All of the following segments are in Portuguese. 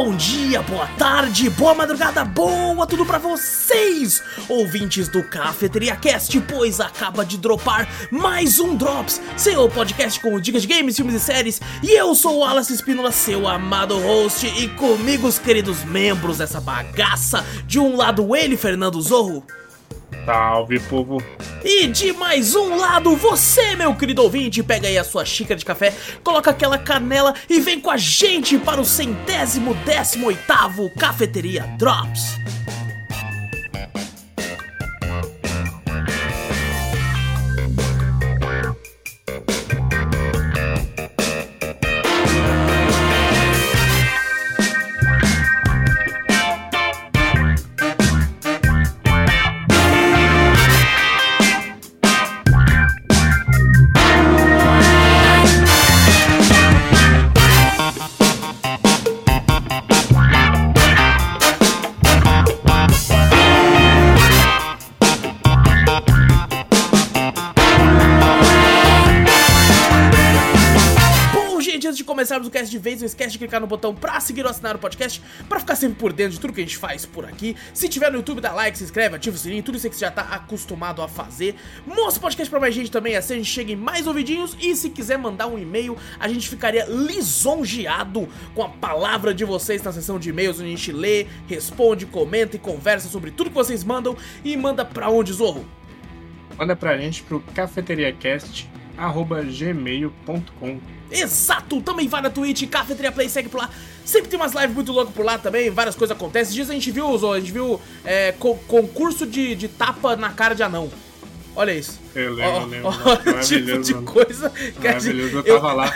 bom dia, boa tarde, boa madrugada, boa tudo pra vocês, ouvintes do Cafeteria Cast, pois acaba de dropar mais um Drops, seu podcast com dicas de games, filmes e séries, e eu sou o Wallace Espínola, seu amado host, e comigo os queridos membros dessa bagaça, de um lado ele, Fernando Zorro. Salve, povo! E de mais um lado, você, meu querido ouvinte, pega aí a sua xícara de café, coloca aquela canela e vem com a gente para o centésimo décimo oitavo Cafeteria Drops. Começarmos o cast de vez, não esquece de clicar no botão pra seguir ou assinar o podcast, pra ficar sempre por dentro de tudo que a gente faz por aqui. Se tiver no YouTube, dá like, se inscreve, ativa o sininho, tudo isso que você já tá acostumado a fazer. Mostra o podcast pra mais gente também, assim a gente chega em mais ouvidinhos. E se quiser mandar um e-mail, a gente ficaria lisonjeado com a palavra de vocês na seção de e-mails, onde a gente lê, responde, comenta e conversa sobre tudo que vocês mandam. E manda pra onde, Zorro? Manda pra gente pro cafeteriacast.gmail.com Exato! Também vai na Twitch, Cafeteria Play, segue por lá. Sempre tem umas lives muito loucas por lá também, várias coisas acontecem. Esses dias a gente viu, Zô, a gente viu é, co- concurso de, de tapa na cara de anão. Olha isso. Eu lembro, eu lembro. Olha o tipo de coisa que a gente. Eu eu- tava lá.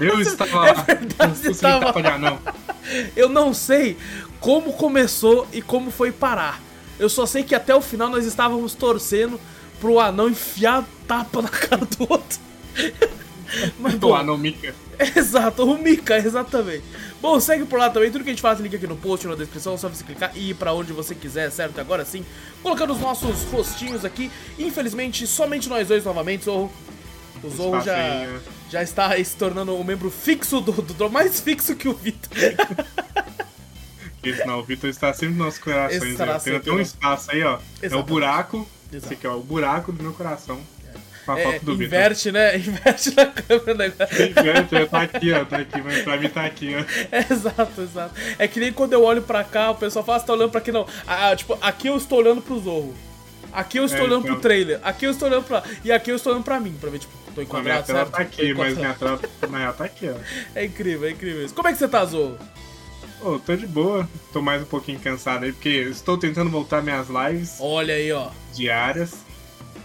Eu estava É lá. verdade, Não você consegui tava tapa de anão. Eu não sei como começou e como foi parar. Eu só sei que até o final nós estávamos torcendo pro anão enfiar tapa na cara do outro. Mas Do bom, anão Mika. Exato, o Mika, exatamente. Bom, segue por lá também, tudo que a gente faz, link aqui no post, na descrição, é só você clicar e ir pra onde você quiser, certo? Agora sim, colocando os nossos rostinhos aqui. Infelizmente, somente nós dois novamente, Zorro. O Zorro já, já está se tornando um membro fixo do, do, do- mais fixo que o Vitor. Isso não, o Vitor está sempre nos nossos corações. Né? Tem até um né? espaço aí, ó. É o Exatamente. buraco. Exato. Esse aqui, ó. O buraco do meu coração. Com a É, foto do inverte, né? Inverte na câmera, né? Inverte, é, tá aqui, ó. Tá aqui, mas pra mim tá aqui, ó. É, exato, exato. É que nem quando eu olho pra cá, o pessoal fala, você tá olhando pra aqui, não. Ah, ah, tipo, aqui eu estou olhando pro Zorro. Aqui eu estou É, olhando então. pro trailer. Aqui eu estou olhando pra. E aqui eu estou olhando pra mim, pra ver, tipo, tô A minha enquadrado, tela certo? tá aqui, mas enquadrado. minha tela, na real, tá aqui, ó. É incrível, é incrível isso. Como é que você tá, Zorro? Ô, tô de boa. Tô mais um pouquinho cansado aí, porque estou tentando voltar minhas lives Olha aí, ó. diárias.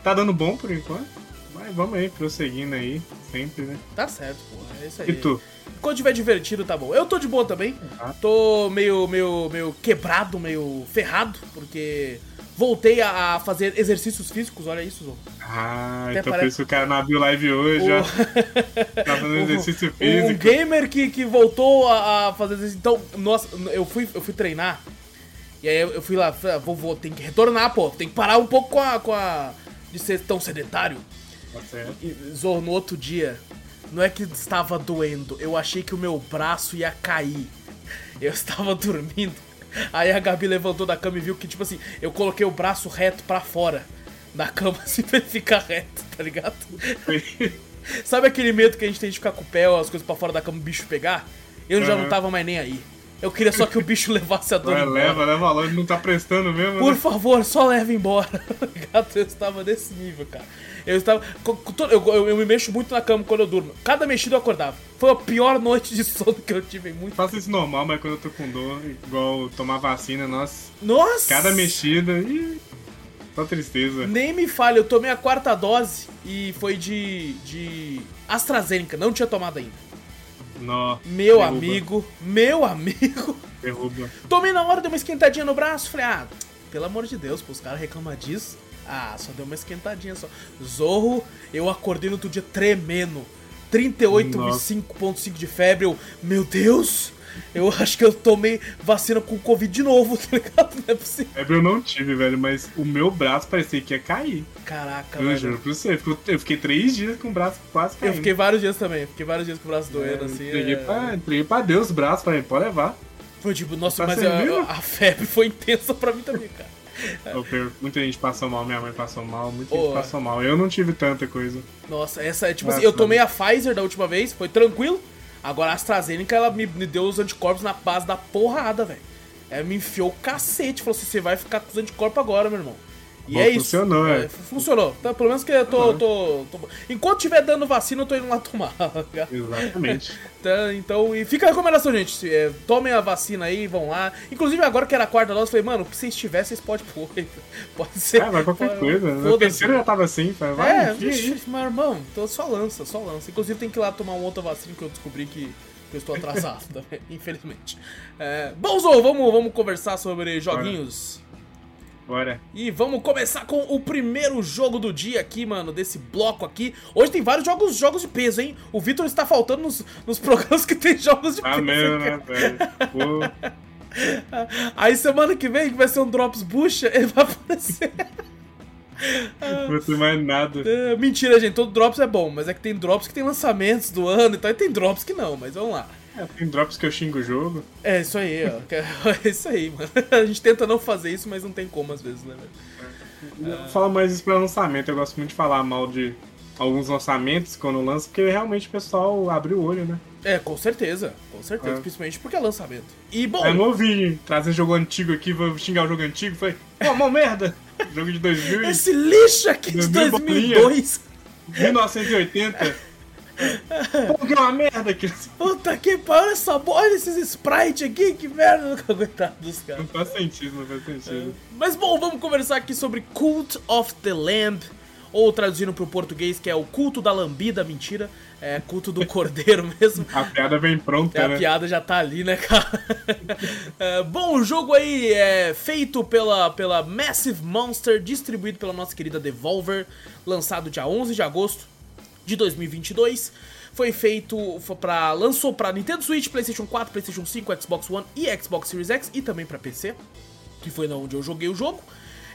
Tá dando bom por enquanto. Mas vamos aí, prosseguindo aí, sempre, né? Tá certo, pô. É isso aí. E tu? Quando tiver divertido, tá bom. Eu tô de boa também. Ah. Tô meio, meio, meio quebrado, meio ferrado, porque voltei a fazer exercícios físicos, olha isso, Zorro. Ah, Até então parece- por isso que o cara não abriu live hoje, ó. Tá fazendo exercício Um físico. gamer que, que voltou a, a fazer isso. Então, nossa, eu fui, eu fui treinar. E aí eu fui lá, falei, ah, vou, vou, tem que retornar, pô. Tem que parar um pouco com a. Com a de ser tão sedentário. Tá certo. E, Zorro, no outro dia, não é que estava doendo, eu achei que o meu braço ia cair. Eu estava dormindo. Aí a Gabi levantou da cama e viu que, tipo assim, eu coloquei o braço reto pra fora da cama, assim, pra ele ficar reto, tá ligado? Sabe aquele medo que a gente tem de ficar com o pé ou as coisas pra fora da cama e o bicho pegar? Eu já não tava mais nem aí. Eu queria só que o bicho levasse a dor embora. leva, leva logo, não tá prestando mesmo, Por né? favor, só leva embora. tá ligado? eu estava nesse nível, cara. Eu estava. Eu, eu, eu me mexo muito na cama quando eu durmo. Cada mexida eu acordava. Foi a pior noite de sono que eu tive muito. Faço isso normal, mas quando eu tô com dor, igual tomar vacina, nossa, Nossa! cada mexida, ih, só tristeza. Nem me fale, eu tomei a quarta dose e foi de. de. AstraZeneca, não tinha tomado ainda. Meu derruba, amigo, meu amigo. Derruba. Tomei na hora, deu uma esquentadinha no braço. Falei, ah, pelo amor de Deus, pô, os caras reclamam disso. Ah, só deu uma esquentadinha só. Zorro, eu acordei no outro dia tremendo. 38,5.5 de febre. Eu, meu Deus, Eu acho que eu tomei vacina com Covid de novo, tá ligado? Não é possível. Febre eu não tive, velho, mas o meu braço parecia que ia cair. Caraca, Eu velho. juro pra você. Eu fiquei três dias com o braço quase caindo. Eu fiquei vários dias também, fiquei vários dias com o braço doendo, É, assim. entreguei, é. pra, entreguei pra Deus o braço, falei, pode levar. Foi tipo, nossa, Tá mas a, a febre foi intensa pra mim também, cara. Muita gente passou mal, minha mãe passou mal, muita gente passou mal. Eu não tive tanta coisa. Nossa, essa é tipo assim, eu tomei a Pfizer da última vez, foi tranquilo. Agora a AstraZeneca, ela me, me deu os anticorpos na base da porrada, velho. Ela me enfiou o cacete, falou assim, você vai ficar com os anticorpos agora, meu irmão. E Bom, é isso. funcionou, é. Funcionou. Então, pelo menos que eu tô, tô, tô- Enquanto tiver dando vacina, eu tô indo lá tomar. tá? Exatamente. Então, então, e fica a recomendação, gente. se, é, tomem a vacina aí, vão lá. Inclusive, agora que era a quarta dose, eu falei, mano, o que vocês tiverem, vocês podem pôr. Pode ser. É, vai qualquer pode- coisa. Na foda-se. terceira já tava assim, falei, vai, É, mas, irmão, então só lança, só lança. Inclusive tem que ir lá tomar uma outra vacina que eu descobri que, eu estou atrasado também, infelizmente. É, bom, Zou, vamos, vamos conversar sobre joguinhos. Bora. E vamos começar com o primeiro jogo do dia aqui, mano, desse bloco aqui. Hoje tem vários jogos, jogos de peso, hein? O Vitor está faltando nos, nos programas que tem jogos de Ah, peso. cara. né, velho? Aí semana que vem, que vai ser um Drops Bucha, ele vai aparecer. não tem mais nada. É, mentira, gente, todo Drops é bom, mas é que tem Drops que tem lançamentos do ano, então e tem Drops que não, mas vamos lá. É, tem drops que eu xingo o jogo. É isso aí, ó. É isso aí, mano. A gente tenta não fazer isso, mas não tem como às vezes, né, velho? Falar mais isso pra lançamento. Eu gosto muito de falar mal de alguns lançamentos quando lança, porque realmente o pessoal abre o olho, né? É, com certeza, com certeza, É. principalmente porque é lançamento. E bom, Eu não ouvi trazer jogo antigo aqui, vou xingar o jogo antigo. Falei, pô, mó merda! Jogo de 2000 e esse lixo aqui de Meu 2002, 1980. Pô, que é uma merda aqui. puta que pariu, olha essa olha esses sprites aqui, que merda, coitado dos caras. Não faz sentido, não faz sentido. Mas bom, vamos conversar aqui sobre Cult of the Lamb, ou traduzindo pro português, que é o culto da lambida, mentira, é culto do cordeiro mesmo. A piada vem pronta, É, a né? piada já tá ali, né, cara? É, bom, o jogo aí é feito pela, pela Massive Monster, distribuído pela nossa querida Devolver, lançado dia 11 de agosto de 2022. Foi feito pra, lançou pra Nintendo Switch, PlayStation 4, PlayStation 5, Xbox One e Xbox Series X e também pra PC, que foi onde eu joguei o jogo.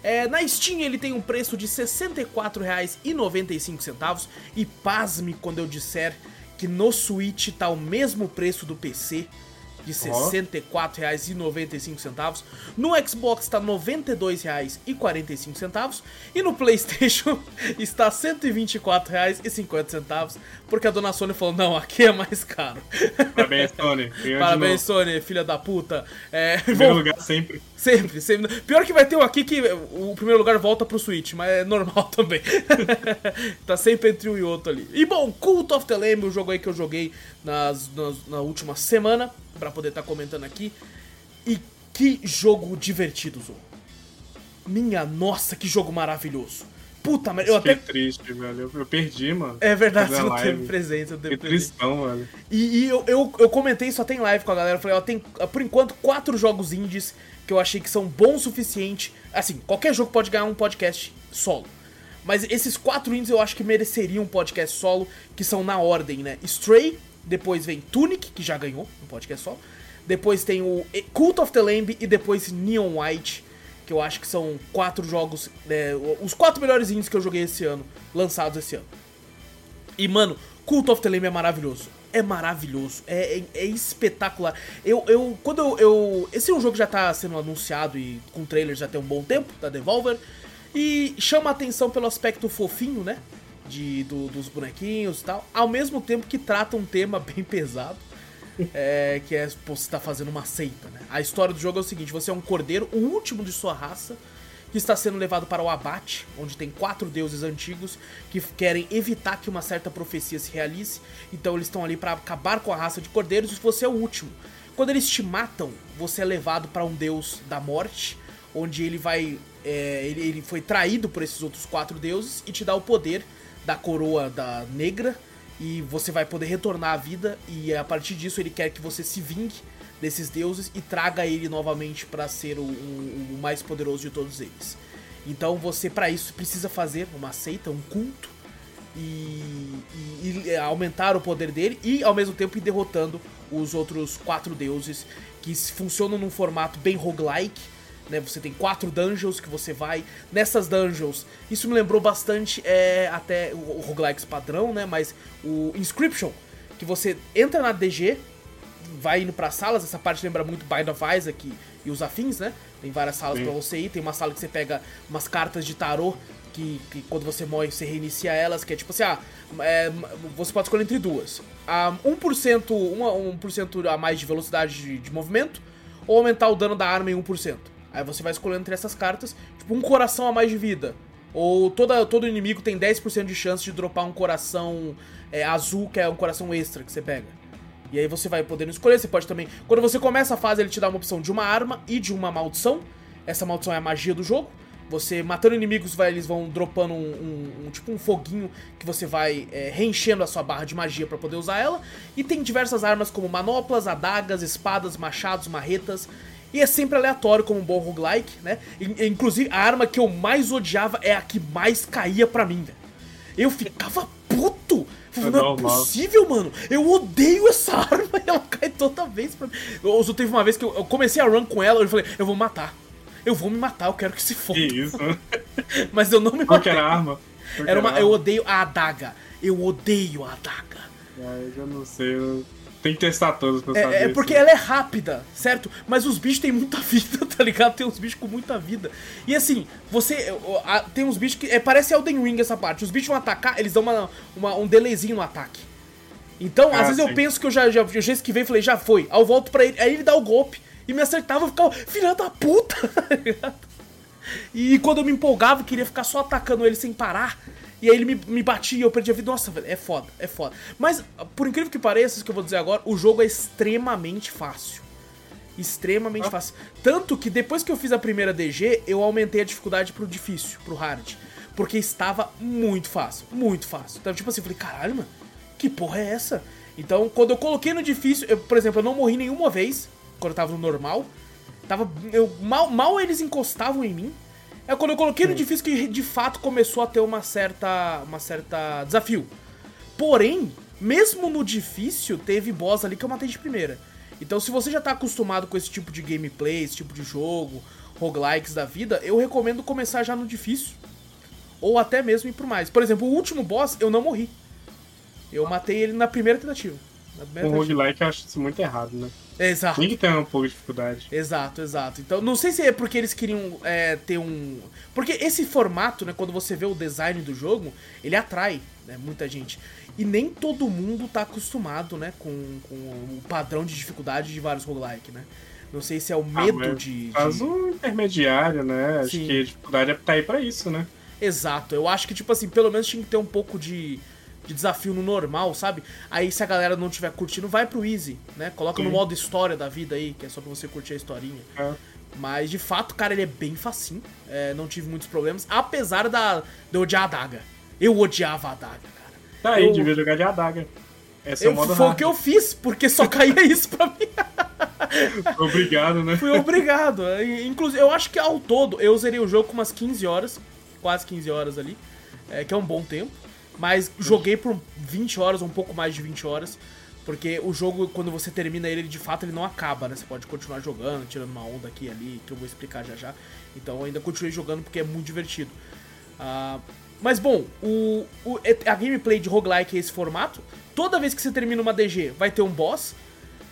É, na Steam ele tem um preço de R$ 64,95 e pasme quando eu disser que no Switch tá o mesmo preço do PC de R$ Ó. 64,95. No Xbox tá R$ 92,45 e no PlayStation está R$ 124,50, porque a dona Sony falou: "Não, aqui é mais caro". Parabéns, de Parabéns. Sony, filha da puta. É, Primeiro bom, lugar sempre. Sempre, sempre. Pior que vai ter um aqui que o primeiro lugar volta pro Switch, mas é normal também. tá sempre entre um e outro ali. E bom, Cult of the Lamb, o jogo aí que eu joguei nas, nas- na última semana, pra poder estar comentando aqui. E que jogo divertido, Zou. Minha nossa, que jogo maravilhoso. Puta merda, eu Fiquei até. triste, velho. Eu, eu perdi, mano. É verdade, não live. teve presença, eu presença. tristão, velho. E, e eu, eu, eu comentei, só tem live com a galera. Eu falei, ó, tem por enquanto quatro jogos indies que eu achei que são bons o suficiente. Assim, qualquer jogo pode ganhar um podcast solo. Mas esses quatro indies eu acho que mereceriam um podcast solo, que são na ordem, né? Stray, depois vem Tunic, que já ganhou um podcast solo. Depois tem o Cult of the Lamb e depois Neon White, que eu acho que são quatro jogos, né, os quatro melhores indies que eu joguei esse ano, lançados esse ano. E, mano, Cult of the Lamb é maravilhoso. É maravilhoso. É, é- é espetacular. Eu, eu. Quando eu, eu. Esse é um jogo que já tá sendo anunciado e com trailers já tem um bom tempo, da Devolver. E chama a atenção pelo aspecto fofinho, né? De, do- dos bonequinhos e tal. Ao mesmo tempo que trata um tema bem pesado. É, que é, pô, você tá fazendo uma seita, né? A história do jogo é o seguinte: você é um cordeiro, o último de sua raça, que está sendo levado para o abate, onde tem quatro deuses antigos que querem evitar que uma certa profecia se realize. Então eles estão ali para acabar com a raça de cordeiros e você é o último. Quando eles te matam, você é levado para um deus da morte, onde ele vai. é, ele, ele foi traído por esses outros quatro deuses e te dá o poder da coroa da negra e você vai poder retornar à vida e a partir disso ele quer que você se vingue desses deuses e traga ele novamente para ser o, o- o mais poderoso de todos eles. Então você para isso precisa fazer uma seita, um culto e, e, e aumentar o poder dele e ao mesmo tempo ir derrotando os outros quatro deuses que funcionam num formato bem roguelike. Né, você tem quatro dungeons que você vai. Nessas dungeons, isso me lembrou bastante é, até o, o roguelikes padrão, né? Mas o Inscription, que você entra na DG, vai indo para salas, essa parte lembra muito Bind of Isaac e, e os afins, né? Tem várias salas para você ir, tem uma sala que você pega umas cartas de tarô que, que, quando você morre você reinicia elas, que é tipo assim, ah, é, você pode escolher entre duas. Ah, 1%, 1%, 1 a mais de velocidade de, de, movimento, ou aumentar o dano da arma em 1%. Aí você vai escolhendo entre essas cartas, tipo um coração a mais de vida. Ou toda, todo inimigo tem 10% de chance de dropar um coração é, azul, que é um coração extra que você pega. E aí você vai podendo escolher, você pode também... Quando você começa a fase, ele te dá uma opção de uma arma e de uma maldição. Essa maldição é a magia do jogo. Você matando inimigos, vai, eles vão dropando um, um, um, tipo um foguinho que você vai é, reenchendo a sua barra de magia para poder usar ela. E tem diversas armas como manoplas, adagas, espadas, machados, marretas. E é sempre aleatório como um bom roguelike, né? Inclusive, a arma que eu mais odiava é a que mais caía pra mim, velho. Eu ficava puto! É não é possível, mano. Eu odeio essa arma e ela cai toda vez pra mim. Eu, teve uma vez que eu comecei a run com ela, eu falei, eu vou matar eu vou me matar, eu quero que se foda. Que isso? Mas eu não me matei. Qual era a arma? Era uma, eu odeio a adaga. Eu odeio a adaga. Ah, eu já não sei, eu... Tem que testar todos pra é, saber. É porque ela é rápida, certo? Mas os bichos têm muita vida, tá ligado? Tem uns bichos com muita vida. E assim, você. Tem uns bichos que. É, parece Elden Ring essa parte. Os bichos vão atacar, eles dão uma, uma um delayzinho no ataque. Então, ah, às vezes sim. eu penso que eu já, já, já esquivei e falei, já foi. Aí eu volto pra ele, aí ele dá o golpe e me acertava, eu ficava, filha da puta! e quando eu me empolgava, queria ficar só atacando ele sem parar. E aí ele me, me batia e eu perdi a vida. Nossa, velho, é foda, é foda. Mas, por incrível que pareça, isso que eu vou dizer agora, o jogo é extremamente fácil. Extremamente ah. fácil. Tanto que depois que eu fiz a primeira DG, eu aumentei a dificuldade pro difícil, pro hard. Porque estava muito fácil, muito fácil. Então, tipo assim, eu falei, caralho, mano, que porra é essa? Então, quando eu coloquei no difícil, eu, por exemplo, eu não morri nenhuma vez quando eu tava no normal. Tava. Eu, mal, mal eles encostavam em mim. É quando eu coloquei no difícil que de fato começou a ter uma certa. uma certa desafio. Porém, mesmo no difícil, teve boss ali que eu matei de primeira. Então, se você já tá acostumado com esse tipo de gameplay, esse tipo de jogo, roguelikes da vida, eu recomendo começar já no difícil. Ou até mesmo ir pro mais. Por exemplo, o último boss eu não morri. Eu matei ele na primeira tentativa. Um roguelike eu acho isso muito errado, né? Exato. Tem que ter um pouco de dificuldade. Exato, exato. Então, não sei se é porque eles queriam é, ter um. Porque esse formato, né, quando você vê o design do jogo, ele atrai né, muita gente. E nem todo mundo tá acostumado, né, com, com o padrão de dificuldade de vários roguelike, né? Não sei se é o ah, medo ah, de. Faz de... um intermediário, né? Acho que a dificuldade é tá aí pra isso, né? Exato. Eu acho que, tipo assim, pelo menos tinha que ter um pouco de de desafio no normal, sabe? Aí se a galera não tiver curtindo, vai pro easy, né? Coloca Sim. no modo história da vida aí, que é só pra você curtir a historinha. É. Mas de fato, cara, ele é bem facinho. É, não tive muitos problemas, apesar da, de eu odiar a adaga. Eu odiava a adaga, cara. Tá aí, eu... devia jogar de adaga. Esse é o modo Foi o que eu fiz, porque só caía isso pra mim. obrigado, né? Fui obrigado. Inclusive, eu acho que ao todo eu zerei o jogo com umas 15 horas, quase 15 horas ali, é, que é um bom tempo. Mas joguei por 20 horas, um pouco mais de 20 horas. Porque o jogo, quando você termina ele, de fato ele não acaba, né? Você pode continuar jogando, tirando uma onda aqui e ali, que eu vou explicar já já. Então eu ainda continuei jogando porque é muito divertido. Uh, mas bom, o, o, a gameplay de roguelike é esse formato. Toda vez que você termina uma DG, vai ter um boss.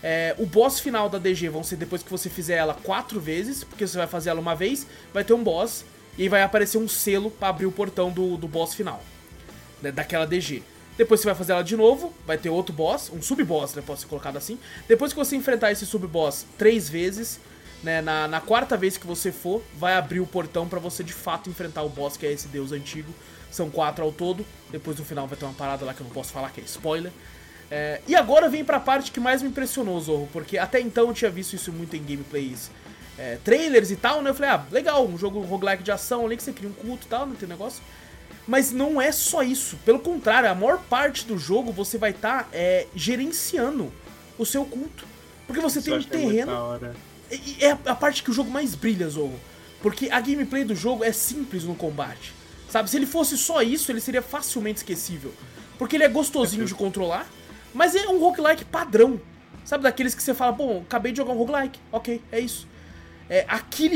É, o boss final da DG vão ser depois que você fizer ela quatro vezes, porque você vai fazer ela uma vez, vai ter um boss, e aí vai aparecer um selo para abrir o portão do, do boss final né, daquela DG. Depois você vai fazer ela de novo, vai ter outro boss, um sub-boss, né, pode ser colocado assim. Depois que você enfrentar esse sub-boss três vezes, né, na, na, quarta vez que você for, vai abrir o portão para você de fato enfrentar o boss, que é esse deus antigo. São quatro ao todo, depois no final vai ter uma parada lá que eu não posso falar, que é spoiler. É, e agora vem pra parte que mais me impressionou, Zorro, porque até então eu tinha visto isso muito em gameplays, é, trailers e tal, né? Eu falei, ah, legal, um jogo roguelike de ação ali que você cria um culto e tal, não tem negócio. Mas não é só isso. Pelo contrário, a maior parte do jogo você vai estar tá, é, gerenciando o seu culto. Porque você isso tem um terreno. É, é a parte que o jogo mais brilha, Zorro. Porque a gameplay do jogo é simples no combate. Sabe? Se ele fosse só isso, ele seria facilmente esquecível. Porque ele é gostosinho de controlar, mas é um roguelike padrão. Sabe, daqueles que você fala, bom, acabei de jogar um roguelike, ok, é isso. É,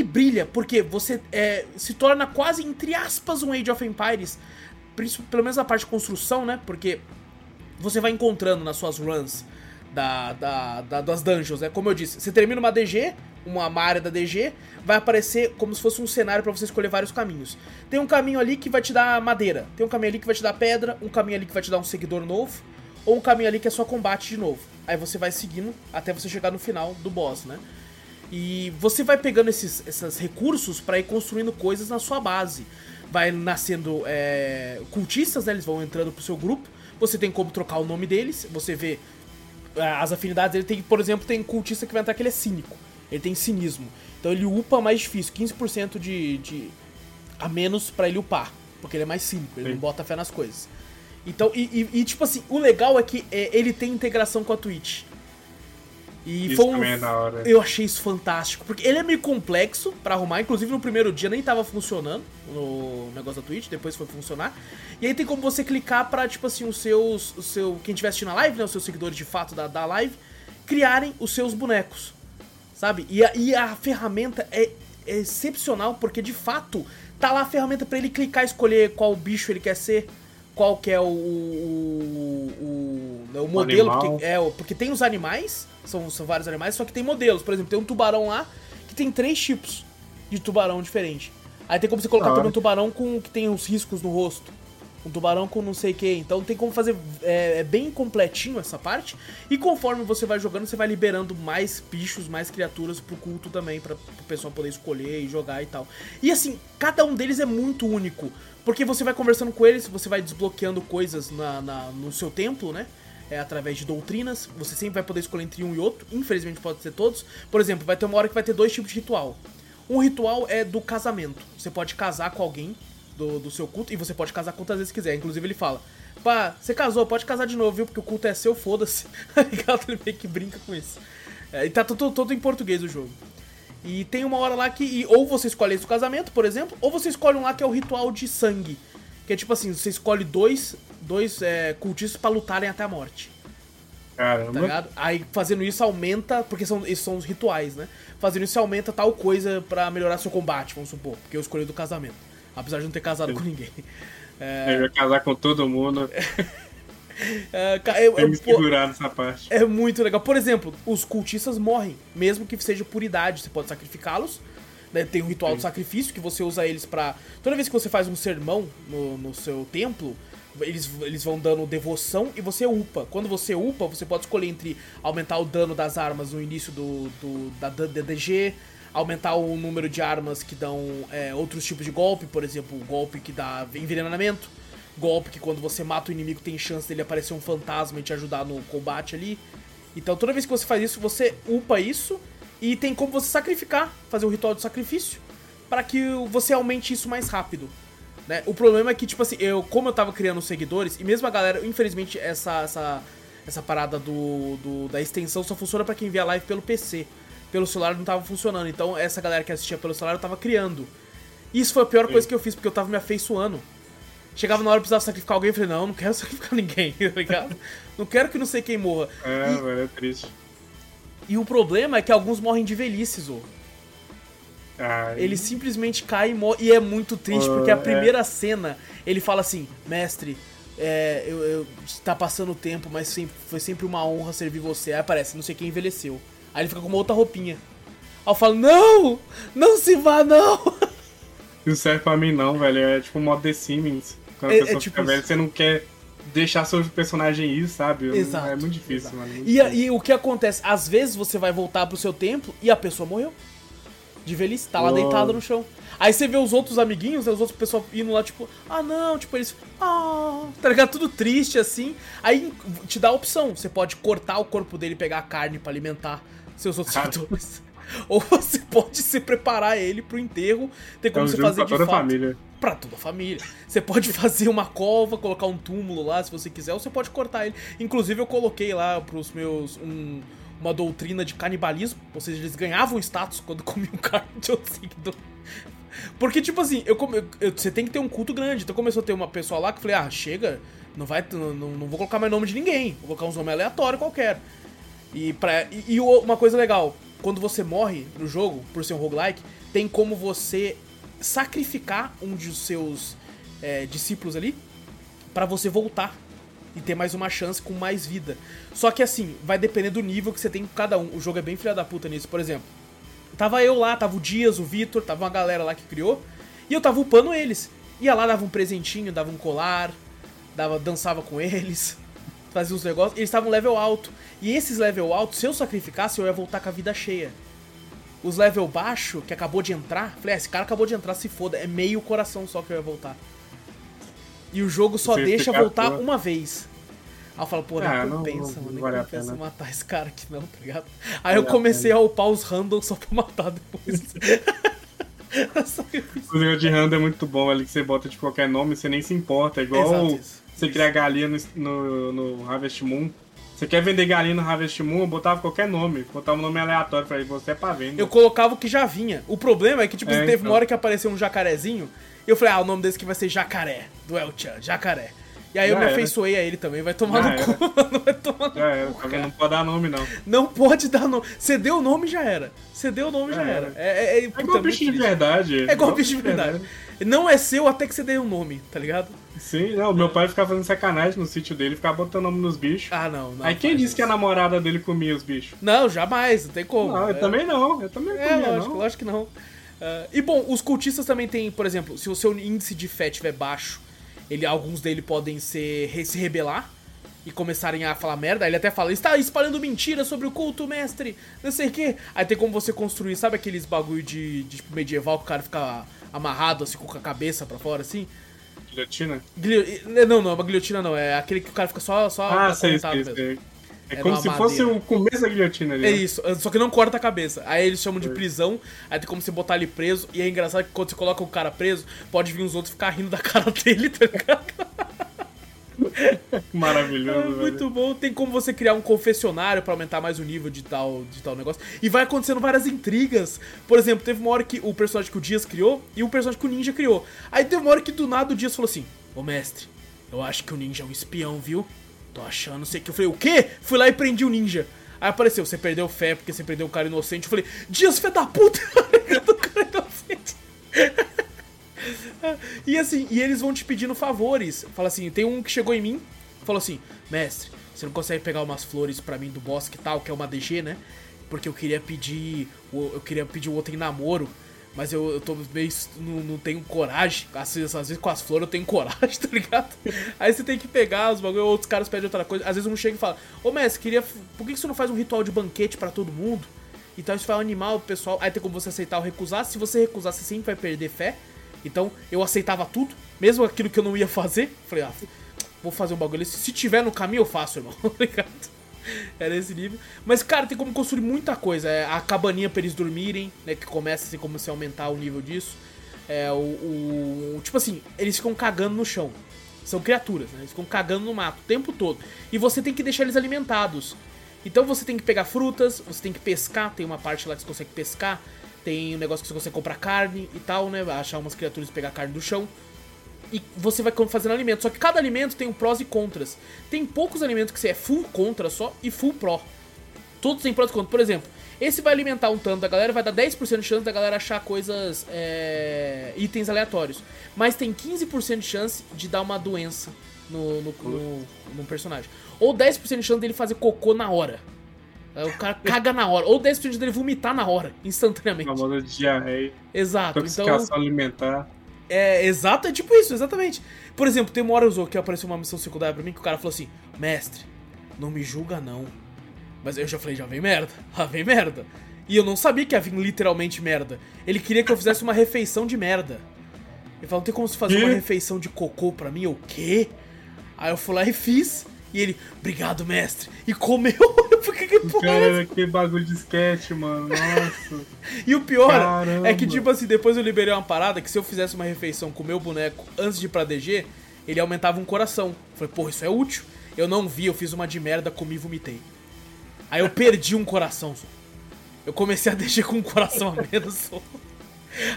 brilha, porque você é, se torna quase, entre aspas, um Age of Empires. Pelo menos a parte de construção, né? Porque você vai encontrando nas suas runs da, da, da, das dungeons, né? Como eu disse, você termina uma DG, uma, uma área da DG, vai aparecer como se fosse um cenário para você escolher vários caminhos. Tem um caminho ali que vai te dar madeira, tem um caminho ali que vai te dar pedra, um caminho ali que vai te dar um seguidor novo, ou um caminho ali que é só combate de novo. Aí você vai seguindo até você chegar no final do boss, né? E você vai pegando esses, esses recursos para ir construindo coisas na sua base. Vai nascendo é, cultistas, né? Eles vão entrando pro seu grupo. Você tem como trocar o nome deles. Você vê é, as afinidades. Ele tem, por exemplo, tem cultista que vai entrar que ele é cínico. Ele tem cinismo. Então ele upa mais difícil, 15% de, de a menos para ele upar. Porque ele é mais cínico, ele Sim. não bota fé nas coisas. Então, e, e, e, tipo assim, o legal é que é, ele tem integração com a Twitch. E isso foi um, também é da hora. Eu achei isso fantástico. Porque ele é meio complexo para arrumar. Inclusive no primeiro dia nem tava funcionando no negócio da Twitch, depois foi funcionar. E aí tem como você clicar pra, tipo assim, os seus. O seu, quem estiver assistindo a live, né? Os seus seguidores de fato da, da live, criarem os seus bonecos. Sabe? E a, e a ferramenta é, é excepcional, porque de fato tá lá a ferramenta para ele clicar e escolher qual bicho ele quer ser qual que é o, o, o, o modelo, porque, é, porque tem os animais, são, são vários animais, só que tem modelos. Por exemplo, tem um tubarão lá que tem três tipos de tubarão diferente. Aí tem como você colocar ah. também um tubarão com que tem os riscos no rosto um tubarão com não sei o que. Então tem como fazer. É, é, bem completinho essa parte. E conforme você vai jogando, você vai liberando mais bichos, mais criaturas pro culto também, pra o pessoal poder escolher e jogar e tal. E assim, cada um deles é muito único. Porque você vai conversando com eles, você vai desbloqueando coisas na, na no seu templo, né? É, através de doutrinas. Você sempre vai poder escolher entre um e outro. Infelizmente pode ser todos. Por exemplo, vai ter uma hora que vai ter dois tipos de ritual. Um ritual é do casamento. Você pode casar com alguém do, do seu culto e você pode casar quantas vezes quiser. Inclusive ele fala, pá, você casou, pode casar de novo, viu? Porque o culto é seu, foda-se. ele meio que brinca com isso. É, e tá todo em português o jogo. E tem uma hora lá que e, ou você escolhe esse do casamento, por exemplo, ou você escolhe um lá que é o ritual de sangue. Que é tipo assim, você escolhe dois, dois é, cultistas para lutarem até a morte. Caramba. Tá ligado? Aí fazendo isso aumenta, porque são, esses são os rituais, né? Fazendo isso aumenta tal coisa para melhorar seu combate, vamos supor. Porque eu escolhi do casamento. Apesar de não ter casado com ninguém. É... Eu ia casar com todo mundo. é, eu, me segurar nessa parte. É muito legal. Por exemplo, os cultistas morrem, mesmo que seja por idade. Você pode sacrificá-los. Né? Tem um ritual Sim. de sacrifício que você usa eles para Toda vez que você faz um sermão no, no seu templo, eles, eles vão dando devoção e você upa. Quando você upa, você pode escolher entre aumentar o dano das armas no início do, do da, da DDG, aumentar o número de armas que dão é, outros tipos de golpe, por exemplo, o golpe que dá envenenamento, golpe que quando você mata o inimigo tem chance dele aparecer um fantasma e te ajudar no combate ali. Então toda vez que você faz isso, você upa isso e tem como você sacrificar, fazer um ritual de sacrifício para que você aumente isso mais rápido. Né? O problema é que, tipo assim, eu, como eu tava criando seguidores, e mesmo a galera, infelizmente, essa, essa, essa parada do, do da extensão só funciona para quem vê a live pelo PC pelo celular não tava funcionando. Então essa galera que assistia pelo celular eu tava criando. Isso foi a pior Sim. coisa que eu fiz, porque eu tava me afeiçoando. Chegava na hora precisava sacrificar alguém, eu falei, não, não quero sacrificar ninguém, tá ligado? não quero que não sei quem morra. É, e... velho, é triste. E o problema é que alguns morrem de velhice, Zô. Ele simplesmente cai e morre. E é muito triste, porque a é. primeira é. cena, ele fala assim, mestre, é, eu, eu, tá passando o tempo, mas sempre, foi sempre uma honra servir você. Aí aparece, não sei quem envelheceu. Aí ele fica com uma outra roupinha. Aí eu falo, não! Não se vá, não! Não serve pra mim não, velho. É tipo o modo The Simmons. Quando a é, pessoa é tipo fica velha, você não quer deixar seu personagem ir, sabe? Exato. É muito difícil, exato. mano. Muito e, difícil. e o que acontece? Às vezes você vai voltar pro seu templo e a pessoa morreu. De velhice, tá lá oh. deitado no chão. Aí você vê os outros amiguinhos, né, os outros pessoal indo lá, tipo, ah não, tipo, eles. Ah, tá ligado? Tudo triste assim. Aí te dá a opção. Você pode cortar o corpo dele e pegar a carne para alimentar seus outros atores. Ou você pode se preparar ele pro enterro, tem como é um você fazer pra de toda fato. A família. Pra toda a família. Você pode fazer uma cova, colocar um túmulo lá se você quiser, ou você pode cortar ele. Inclusive eu coloquei lá pros meus um, uma doutrina de canibalismo, ou seja, eles ganhavam status quando comiam carne de outro seguidor. Porque, tipo assim, eu, eu, você tem que ter um culto grande. Então começou a ter uma pessoa lá que eu falei, ah, chega, não vai. Não, não vou colocar mais nome de ninguém. Vou colocar uns nomes aleatórios qualquer. E, pra, e, e, uma coisa legal, quando você morre no jogo, por ser um roguelike, tem como você sacrificar um dos seus é, discípulos ali para você voltar e ter mais uma chance com mais vida. Só que assim, vai depender do nível que você tem com cada um. O jogo é bem filha da puta nisso, por exemplo. Tava eu lá, tava o Dias, o Vitor, tava uma galera lá que criou, e eu tava upando eles. Ia lá, dava um presentinho, dava um colar, dava, dançava com eles, fazia os negócios. Eles estavam level alto. E esses level altos, se eu sacrificasse, eu ia voltar com a vida cheia. Os level baixo, que acabou de entrar, falei, ah, esse cara acabou de entrar, se foda, é meio coração só que eu ia voltar. E o jogo só deixa voltar uma vez. Aí eu falo, pô, ah, não compensa, mano. Nem vale compensa matar esse cara aqui não, tá ligado? Aí vale eu comecei a, a upar os random só pra matar depois. o nível de random é muito bom ali, que você bota de qualquer nome, você nem se importa. É igual Exato, você criar galinha no, no, no Harvest Moon. Você quer vender galinha no Harvest Moon, eu botava qualquer nome. Botava um nome aleatório pra você é pra vender. Eu colocava o que já vinha. O problema é que, tipo, é, teve então. uma hora que apareceu um jacarezinho. E eu falei, ah, o nome desse aqui vai ser Jacaré, do El Chan, Jacaré. E aí já eu me afeiçoei a ele também, vai tomar já no cu, mano, vai tomar já no cu. Era. Não pode dar nome, não. Não pode dar nome. Você deu o nome, já era. Você deu o nome, já, já era. É, é, é, é igual bicho de verdade. É igual bicho de verdade. Não é seu até que você dê o um nome, tá ligado? Sim, não, meu pai ficava fazendo sacanagem no sítio dele, ficava botando nome nos bichos. Ah, não. não Aí quem disse isso. que a namorada dele comia os bichos? Não, jamais, não tem como. Não, eu é... também não, eu também é, comia, lógico, não. lógico que não. Uh, e bom, os cultistas também tem, por exemplo, se o seu índice de fé estiver baixo, ele, alguns dele podem ser, se rebelar e começarem a falar merda. Ele até fala, está espalhando mentira sobre o culto, mestre, não sei o quê. Aí tem como você construir, sabe aqueles bagulho de, de tipo, medieval que o cara fica amarrado assim com a cabeça para fora assim? Guilhotina? Não, não, é uma guilhotina não, é aquele que o cara fica só, só ah, sei, sei, sei. É, é como se fosse o começo da guilhotina ali. É né? isso, só que não corta a cabeça. Aí eles chamam de prisão, aí tem como você botar ele preso. E é engraçado que quando você coloca o cara preso, pode vir os outros ficar rindo da cara dele, tá ligado? Maravilhoso. É muito bom. Tem como você criar um confessionário para aumentar mais o nível de tal, de tal negócio. E vai acontecendo várias intrigas. Por exemplo, teve uma hora que o personagem que o Dias criou e o personagem que o Ninja criou. Aí teve uma hora que do nada o Dias falou assim: Ô mestre, eu acho que o Ninja é um espião, viu? Tô achando, não sei o que. Eu falei, o quê? Fui lá e prendi o ninja. Aí apareceu, você perdeu fé porque você perdeu o cara inocente. Eu falei, Dias, fé da puta! do cara inocente. E assim, e eles vão te pedindo favores. Fala assim, tem um que chegou em mim, falou assim, mestre, você não consegue pegar umas flores para mim do bosque e tal, que é uma DG, né? Porque eu queria pedir. Eu queria pedir o outro em namoro mas eu, eu tô meio. Não, não tenho coragem. Às vezes, às vezes com as flores eu tenho coragem, tá ligado? Aí você tem que pegar os bagulho, outros caras pedem outra coisa. Às vezes um chega e fala: Ô mestre, queria. Por que você não faz um ritual de banquete para todo mundo? Então isso vai animar o pessoal. Aí tem como você aceitar ou recusar. Se você recusar, você sempre vai perder fé. Então eu aceitava tudo, mesmo aquilo que eu não ia fazer. Falei, ah, vou fazer um bagulho. Se tiver no caminho, eu faço, irmão. Tá ligado? Era esse nível. Mas, cara, tem como construir muita coisa. É a cabaninha pra eles dormirem, né? Que começa assim como se aumentar o nível disso. É o, o, Tipo assim, eles ficam cagando no chão. São criaturas, né? Eles ficam cagando no mato o tempo todo. E você tem que deixar eles alimentados. Então você tem que pegar frutas, você tem que pescar, tem uma parte lá que você consegue pescar, tem um negócio que você consegue comprar carne e tal, né? Achar umas criaturas e pegar carne do chão e você vai fazendo alimento. Só que cada alimento tem um prós e contras. Tem poucos alimentos que você é full contra só e full pró. Todos têm prós e contras. Por exemplo, esse vai alimentar um tanto da galera, vai dar 10% de chance da galera achar coisas. É, itens aleatórios. Mas tem 15% de chance de dar uma doença no, no, no, no personagem. Ou 10% de chance dele fazer cocô na hora. O cara caga na hora. Ou 10% dele vomitar na hora, instantaneamente. Famosa diarreia. Exato. Intoxicação então, alimentar. É, exato, é tipo isso, exatamente. Por exemplo, tem uma hora que apareceu uma missão secundária pra mim que o cara falou assim: Mestre, não me julga não. Mas eu já falei: já vem merda, já vem merda. E eu não sabia que ia vir literalmente merda. Ele queria que eu fizesse uma refeição de merda. Ele falou: tem como se fazer uma refeição de cocô pra mim? O quê? Aí eu fui lá e fiz. E ele, obrigado, mestre. E comeu. Por que porra? Cara, que bagulho de sketch, mano. Nossa. e o pior Caramba. é que, tipo assim, depois eu liberei uma parada que se eu fizesse uma refeição com o meu boneco antes de ir pra DG, ele aumentava um coração. falei, porra, isso é útil. Eu não vi, eu fiz uma de merda, comi e vomitei. Aí eu perdi um coração, só. Eu comecei a DG com um coração a menos, só.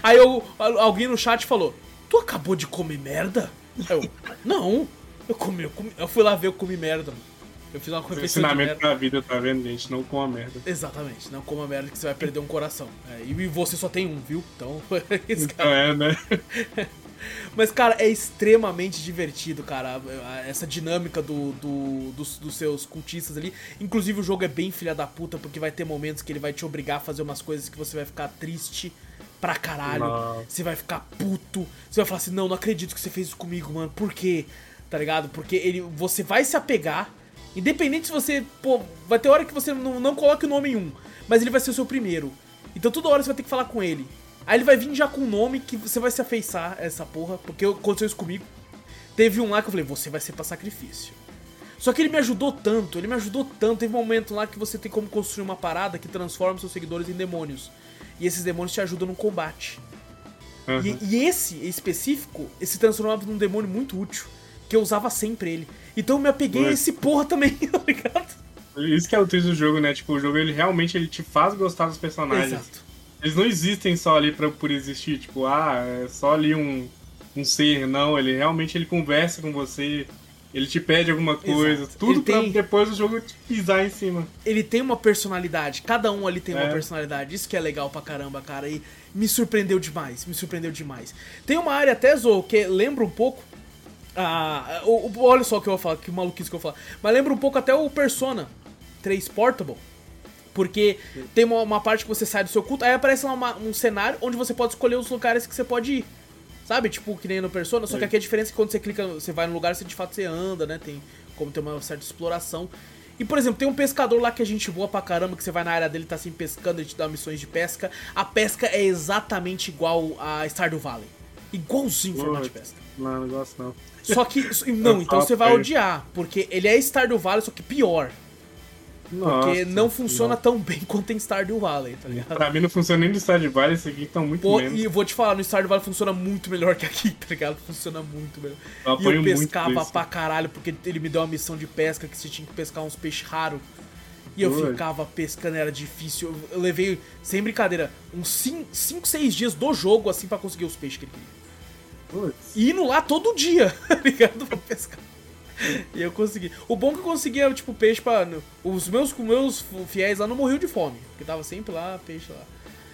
Aí eu, alguém no chat falou: Tu acabou de comer merda? Aí eu, não, eu comi, eu comi, eu fui lá ver, eu comi merda. Eu fiz uma coisa Ensinamento pra vida, tá vendo, gente? Não coma merda. Exatamente, não coma merda que você vai perder um coração. É, e você só tem um, viu? Então, então é, né? Mas, cara, é extremamente divertido, cara. Essa dinâmica do, do, dos, dos, seus cultistas ali. Inclusive, o jogo é bem filha da puta, porque vai ter momentos que ele vai te obrigar a fazer umas coisas que você vai ficar triste pra caralho. Não. Você vai ficar puto. Você vai falar assim: não, não acredito que você fez isso comigo, mano. Por quê? Tá ligado? Porque ele, você vai se apegar. Independente se você. Pô, vai ter hora que você não, não coloque o nome em um, mas ele vai ser o seu primeiro. Então toda hora você vai ter que falar com ele. Aí ele vai vir já com um nome que você vai se afeiçar essa porra, porque aconteceu isso comigo. Teve um lá que eu falei, você vai ser pra sacrifício. Só que ele me ajudou tanto, ele me ajudou tanto. Teve um momento lá que você tem como construir uma parada que transforma seus seguidores em demônios. E esses demônios te ajudam no combate. Uhum. E, e, esse específico, esse transformava num demônio muito útil. Que eu usava sempre ele. Então eu me apeguei a esse porra também, tá ligado? Isso que é o triste do jogo, né? Tipo, o jogo ele realmente ele te faz gostar dos personagens. Exato. Eles não existem só ali pra, por existir, tipo, ah, é só ali um, um ser, não. Ele realmente ele conversa com você, ele te pede alguma coisa, Exato. tudo ele pra tem... depois o jogo te pisar em cima. Ele tem uma personalidade, cada um ali tem é. uma personalidade, isso que é legal pra caramba, cara, e me surpreendeu demais, me surpreendeu demais. Tem uma área até, Zo, que lembra um pouco. Ah, o, o, olha só o que eu vou falar, que maluquice que eu vou falar. Mas lembra um pouco até o Persona 3 Portable porque tem uma, uma, parte que você sai do seu culto, aí aparece lá uma, um cenário onde você pode escolher os lugares que você pode ir. Sabe? Tipo, que nem no Persona, só que aqui a diferença é que quando você clica, você vai no lugar, você de fato você anda, né? Tem como ter uma certa exploração. E, por exemplo, tem um pescador lá que a gente boa pra caramba, que você vai na área dele, tá assim pescando, ele te dá missões de pesca. A pesca é exatamente igual a Stardew Valley. Igualzinho o formato de pesca. Não, não gosto não. Só que. Não, então você vai odiar, porque ele é Stardew Valley, só que pior. Nossa, porque não funciona nossa. tão bem quanto em Stardew Valley, tá ligado? Pra mim não funciona nem no Stardew Valley, esse aqui tá muito Pô, menos. E vou te falar, no Stardew Valley funciona muito melhor que aqui, tá ligado? Funciona muito melhor. Eu e eu pescava pra caralho, porque ele me deu uma missão de pesca que você tinha que pescar uns peixes raros. E eu Oi. ficava pescando, era difícil. Eu, levei, sem brincadeira, uns 5, 6 dias do jogo, assim, para conseguir os peixes que ele queria. Putz. E indo lá todo dia, tá ligado? Pra pescar e eu consegui. O bom que eu conseguia, tipo, peixe pra. Os meus, meus fiéis lá não morriam de fome. Porque tava sempre lá, peixe lá.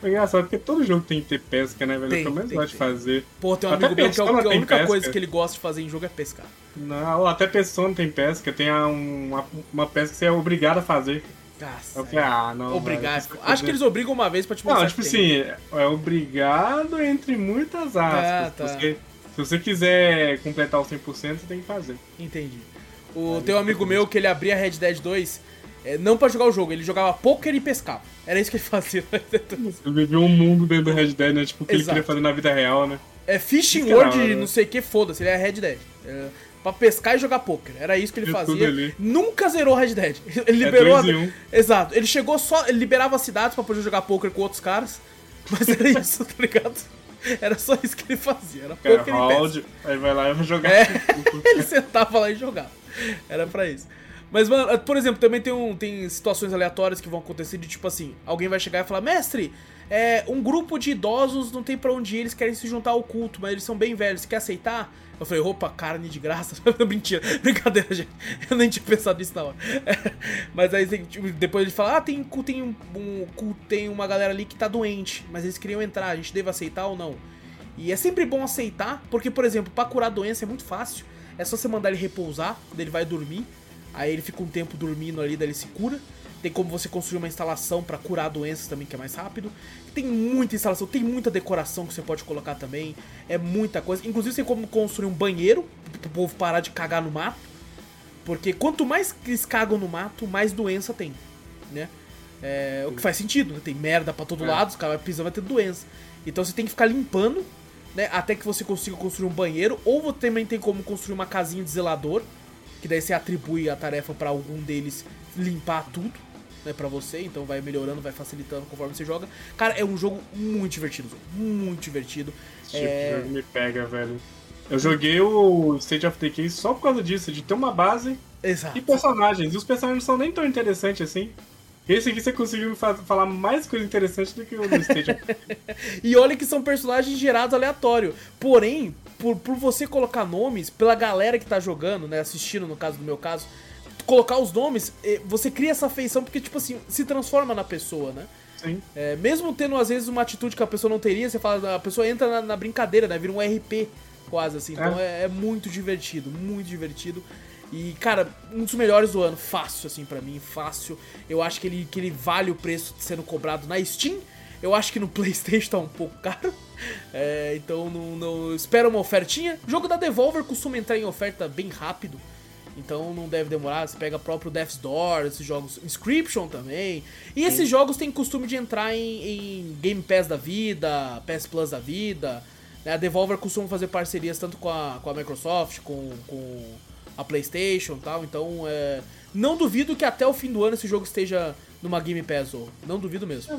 É engraçado porque todo jogo tem que ter pesca, né, velho? Tem, eu pelo menos gosto de fazer. Pô, tem um até amigo meu que, é, a única pesca. coisa que ele gosta de fazer em jogo é pescar. Não, até pessoa não tem pesca. Tem uma, uma pesca que você é obrigado a fazer. Nossa, eu falei, ah, não. Obrigado. Acho que eles obrigam uma vez pra te mostrar. Não, tipo assim, é obrigado entre muitas aspas. Ah, tá. Porque se você quiser completar os 100%, você tem que fazer. Entendi. O teu amigo meu, que ele abria Red Dead 2, é, não pra jogar o jogo, ele jogava poker e pescava. Era isso que ele fazia. Ele viveu um mundo dentro do Red Dead, né? Tipo, o que Exato. ele queria fazer na vida real, né? É Fishing World, né? não sei o que, foda-se, ele é Red Dead. É, pra pescar e jogar poker. Era isso que ele fazia. Nunca zerou Red Dead. Ele é liberou. É a... um. Exato. Ele chegou só. Ele liberava cidades pra poder jogar poker com outros caras. Mas era isso, tá ligado? Era só isso que ele fazia. Era poker hold, Aí vai lá e vai jogar. É, ele sentava lá e jogava. Era pra isso. Mas, mano, por exemplo, também tem, um, tem situações aleatórias que vão acontecer de tipo assim: alguém vai chegar e falar, mestre, é, um grupo de idosos não tem pra onde ir, eles querem se juntar ao culto, mas eles são bem velhos, quer aceitar? Eu falei, opa, carne de graça. Mentira, brincadeira, gente. Eu nem tinha pensado nisso na hora. mas aí tipo, depois ele fala, ah, tem, tem, um, um, tem uma galera ali que tá doente, mas eles queriam entrar, a gente deve aceitar ou não? E é sempre bom aceitar, porque, por exemplo, pra curar doença é muito fácil. É só você mandar ele repousar, ele vai dormir. Aí ele fica um tempo dormindo ali, daí ele se cura. Tem como você construir uma instalação para curar doenças também, que é mais rápido. Tem muita instalação, tem muita decoração que você pode colocar também. É muita coisa. Inclusive tem como construir um banheiro pro povo parar de cagar no mato. Porque quanto mais eles cagam no mato, mais doença tem, né? É, o que faz sentido, né? Tem merda para todo é. lado, os caras pisando vai ter doença. Então você tem que ficar limpando, né? Até que você consiga construir um banheiro. Ou você também tem como construir uma casinha de zelador. Que daí você atribui a tarefa para algum deles limpar tudo né, para você, então vai melhorando, vai facilitando conforme você joga. Cara, é um jogo muito divertido, muito divertido. Esse tipo é... jogo me pega, velho. Eu joguei o State of the Case só por causa disso, de ter uma base Exato. e personagens. E os personagens não são nem tão interessantes assim. Esse aqui você conseguiu falar mais coisa interessante do que o do Stage. e olha que são personagens gerados aleatório. Porém, por, por você colocar nomes, pela galera que tá jogando, né, assistindo no caso do meu caso, colocar os nomes, eh, você cria essa afeição porque, tipo assim, se transforma na pessoa, né? Sim. É, mesmo tendo, às vezes, uma atitude que a pessoa não teria, você fala, a pessoa entra na, na brincadeira, né? Vira um RP quase assim. Então é. é, é muito divertido, muito divertido. E, cara, um dos melhores do ano, fácil, assim, para mim, fácil. Eu acho que ele, que ele vale o preço sendo cobrado na Steam. Eu acho que no PlayStation tá um pouco caro. É, então, não, não espera uma ofertinha. O jogo da Devolver costuma entrar em oferta bem rápido. Então não deve demorar. Você pega próprio Death's Door, esses jogos. Inscription também. E esses Sim. jogos têm costume de entrar em, em, Game Pass da vida, PS Plus da vida. Né? A Devolver costuma fazer parcerias tanto com a, com a Microsoft, com, com a PlayStation e tal. Então, é, não duvido que até o fim do ano esse jogo esteja numa Game Pass. Ou, não duvido mesmo.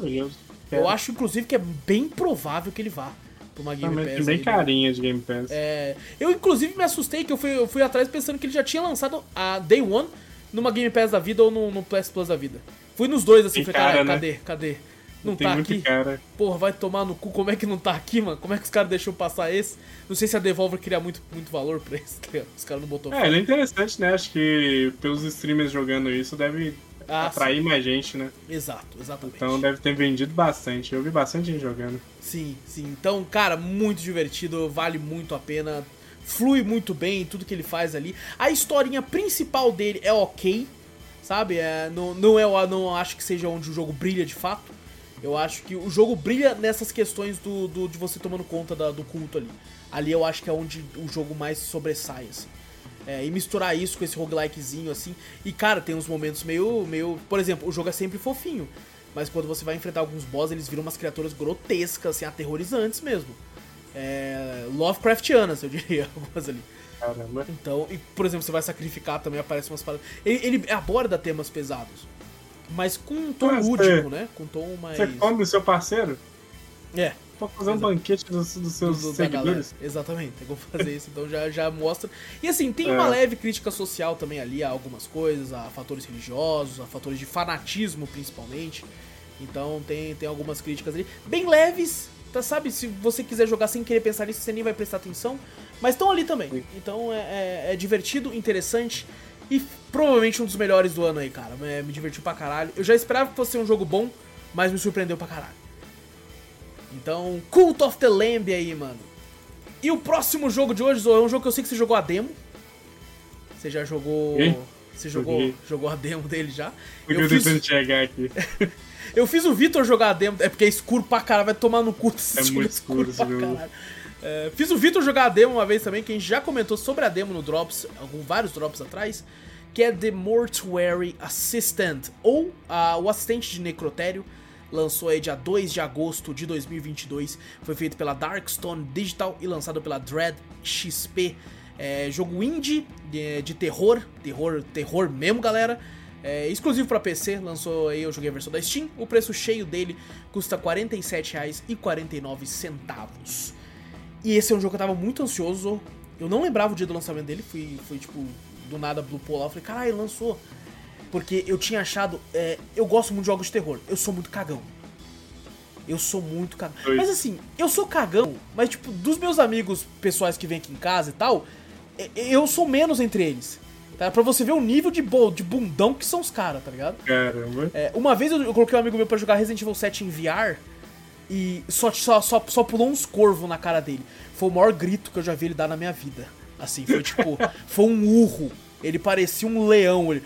Eu acho, inclusive, que é bem provável que ele vá pra uma Game Pass. Bem aí, carinha né? de Game Pass. É, eu, inclusive, me assustei que eu fui, eu fui atrás pensando que ele já tinha lançado a Day One numa Game Pass da vida ou no, no PS Plus da vida. Fui nos dois assim, falei, cara, né? cadê? Cadê? Não Tem tá aqui? Cara. Porra, vai tomar no cu, como é que não tá aqui, mano? Como é que os caras deixou passar esse? Não sei se a Devolver queria muito, muito valor pra esse, tá Os caras não botou É, ele é interessante, né? Acho que pelos streamers jogando isso deve ah, atrair sim. mais gente, né? Exato, exatamente. Então deve ter vendido bastante. Eu vi bastante gente jogando. Sim, sim. Então, cara, muito divertido, vale muito a pena. Flui muito bem tudo que ele faz ali. A historinha principal dele é ok, sabe? É, não, não, é, não acho que seja onde o jogo brilha de fato. Eu acho que o jogo brilha nessas questões do, do de você tomando conta da, do culto ali. Ali eu acho que é onde o jogo mais sobressai, assim. É, e misturar isso com esse roguelikezinho, assim. E, cara, tem uns momentos meio, meio. Por exemplo, o jogo é sempre fofinho. Mas quando você vai enfrentar alguns boss, eles viram umas criaturas grotescas, assim, aterrorizantes mesmo. É, Lovecraftianas, eu diria, algumas ali. Caramba. Então, e, por exemplo, você vai sacrificar também, aparecem umas paradas. Ele, ele aborda temas pesados. Mas com um tom mas lúdico, né? Com um tom mais. Você come o seu parceiro? É. Pode fazer um banquete dos, dos seus do, seguidores. Exatamente, tem como fazer isso. Então já, já mostra. E assim, tem é. uma leve crítica social também ali a algumas coisas, a fatores religiosos, a fatores de fanatismo principalmente. Então tem, tem algumas críticas ali. Bem leves, tá, sabe? Se você quiser jogar sem querer pensar nisso, você nem vai prestar atenção. Mas estão ali também. Sim. Então é, é, é divertido, interessante. E provavelmente um dos melhores do ano aí, cara. É, me divertiu pra caralho. Eu já esperava que fosse um jogo bom, mas me surpreendeu pra caralho. Então, Cult of the Lamb aí, mano. E o próximo jogo de hoje, Zoe, é um jogo que eu sei que você jogou a demo. Você já jogou. Você jogou, jogou a demo dele já. Porque eu, eu fiz... tentando chegar aqui. eu fiz o Vitor jogar a demo, é porque é escuro pra caralho, vai tomar no cu. É muito escuro, escuro esse jogo. É, fiz o Vitor jogar a demo uma vez também, que a gente já comentou sobre a demo no Drops, alguns vários Drops atrás, que é The Mortuary Assistant, ou uh, o assistente de necrotério. Lançou aí dia 2 de agosto de 2022. Foi feito pela Darkstone Digital e lançado pela Dread XP. É, jogo indie de, de, terror, terror, terror mesmo, galera. É, exclusivo para PC, lançou aí, eu joguei a versão da Steam. O preço cheio dele custa R$ 47,49. E esse é um jogo que eu tava muito ansioso. Eu não lembrava o dia do lançamento dele, fui, fui tipo, do nada Blue Polar. Eu falei, caralho, lançou. Porque eu tinha achado. É, eu gosto muito de jogos de terror. Eu sou muito cagão. Eu sou muito cagão. Oi. Mas assim, eu sou cagão, mas tipo, dos meus amigos pessoais que vêm aqui em casa e tal, eu sou menos entre eles. Tá? Pra você ver o nível de, bo de bundão que são os caras, tá ligado? Caramba. É, uma vez eu, eu, coloquei um amigo meu pra jogar Resident Evil 7 em VR e só, só, só, só pulou uns corvos na cara dele. Foi o maior grito que eu já vi ele dar na minha vida. Assim, foi tipo, foi um urro. Ele parecia um leão, ele.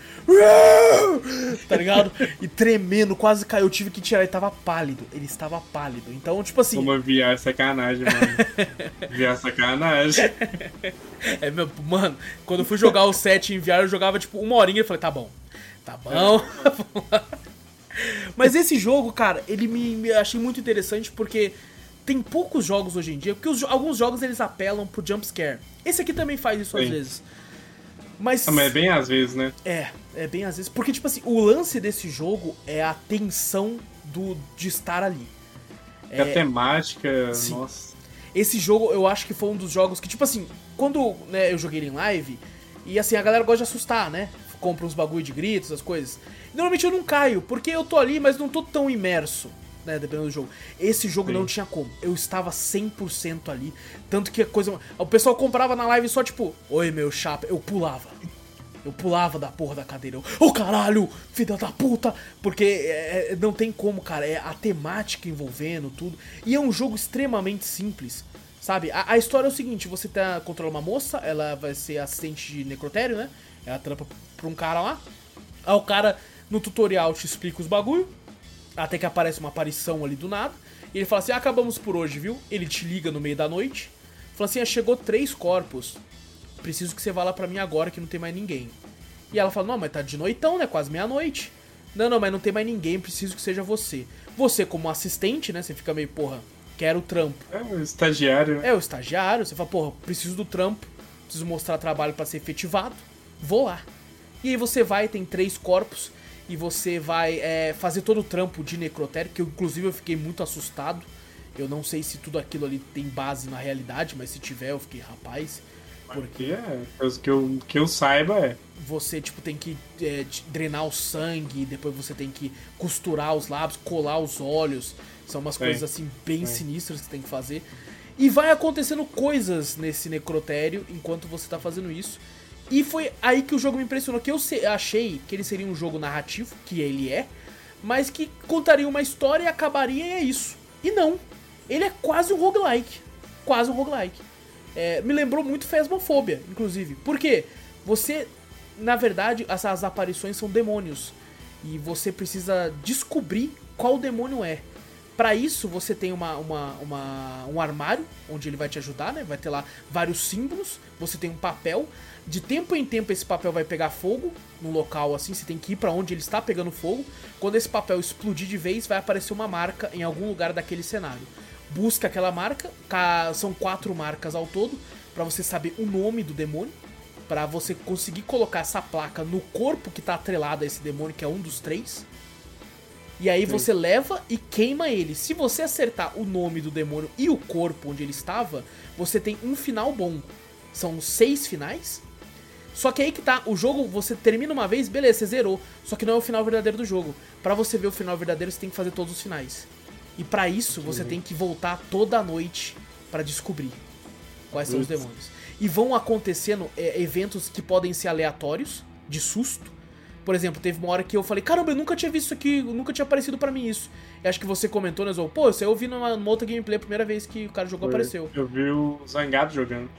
Tá ligado? E tremendo, quase caiu. Eu tive que tirar, ele tava pálido. Ele estava pálido. Então, tipo assim. Como VR sacanagem, mano. VR sacanagem. É, meu, mano, quando eu fui jogar o 7 em VR, eu jogava tipo uma horinha e falei, tá bom. Tá bom. Mas esse jogo, cara, ele me, me achei muito interessante porque tem poucos jogos hoje em dia, porque os, alguns jogos eles apelam pro jumpscare. Esse aqui também faz isso Sim. às vezes. Mas, ah, mas é bem às vezes, né? É, é bem às vezes. Porque, tipo assim, o lance desse jogo é a tensão do, de estar ali. É, a temática, sim. nossa. Esse jogo eu acho que foi um dos jogos que, tipo assim, quando né, eu joguei ele em live, e assim, a galera gosta de assustar, né? compra uns bagulho de gritos, as coisas. Normalmente eu não caio, porque eu tô ali, mas não tô tão imerso. Né, dependendo do jogo. Esse jogo Sim. não tinha como. Eu estava 100% ali. Tanto que a coisa. O pessoal comprava na live só tipo, oi meu chapa. Eu pulava. Eu pulava da porra da cadeira. Ô oh, caralho, filha da puta! Porque é, é, não tem como, cara. É a temática envolvendo tudo. E é um jogo extremamente simples. Sabe? A, a história é o seguinte: você tá, controla uma moça, ela vai ser assistente de necrotério, né? Ela trampa pra um cara lá. Aí o cara, no tutorial, te explica os bagulho. Até que aparece uma aparição ali do nada. E ele fala assim: ah, acabamos por hoje, viu? Ele te liga no meio da noite. Fala assim: ah, chegou três corpos preciso que você vá lá pra mim agora que não tem mais ninguém. E ela fala, não, mas tá de noitão, né? Quase meia-noite. Não, não, mas não tem mais ninguém, preciso que seja você. Você, como assistente, né? Você fica meio, porra, quero o trampo. É o estagiário. É o estagiário. Você fala, porra, preciso do trampo, preciso mostrar trabalho para ser efetivado. Vou lá. E aí você vai, tem três corpos, e você vai é, fazer todo o trampo de necrotério, que eu, inclusive eu fiquei muito assustado. Eu não sei se tudo aquilo ali tem base na realidade, mas se tiver, eu fiquei, rapaz, porque é, que eu, que eu saiba é. Você, tipo, tem que é, drenar o sangue, depois você tem que costurar os lábios, colar os olhos. São umas coisas, assim, bem sinistras que você tem que fazer. E vai acontecendo coisas nesse necrotério enquanto você tá fazendo isso. E foi aí que o jogo me impressionou, que eu achei que ele seria um jogo narrativo, que ele é, mas que contaria uma história e acabaria e é isso. E não. Ele é quase um roguelike. Quase um roguelike. É, me lembrou muito Phasmophobia, inclusive. Por quê? Você, na verdade, essas aparições são demônios. E você precisa descobrir qual demônio é. Para isso, você tem uma, uma, uma, um armário onde ele vai te ajudar, né? Vai ter lá vários símbolos. Você tem um papel. De tempo em tempo, esse papel vai pegar fogo no local assim. Você tem que ir para onde ele está pegando fogo. Quando esse papel explodir de vez, vai aparecer uma marca em algum lugar daquele cenário busca aquela marca, são quatro marcas ao todo, para você saber o nome do demônio, para você conseguir colocar essa placa no corpo que tá atrelado a esse demônio, que é um dos três. E aí Sim. você leva e queima ele. Se você acertar o nome do demônio e o corpo onde ele estava, você tem um final bom. São seis finais. Só que aí que tá, o jogo você termina uma vez, beleza, você zerou. Só que não é o final verdadeiro do jogo. Para você ver o final verdadeiro, você tem que fazer todos os finais. E para isso você tem que voltar toda noite para descobrir quais são os demônios. E vão acontecendo é, eventos que podem ser aleatórios, de susto. Por exemplo, teve uma hora que eu falei, caramba, eu nunca tinha visto isso aqui, nunca tinha aparecido para mim isso. E acho que você comentou, né, Zou? Pô, você ouviu numa, numa outra gameplay a primeira vez que o cara jogou, Foi. apareceu. Eu vi o Zangado jogando.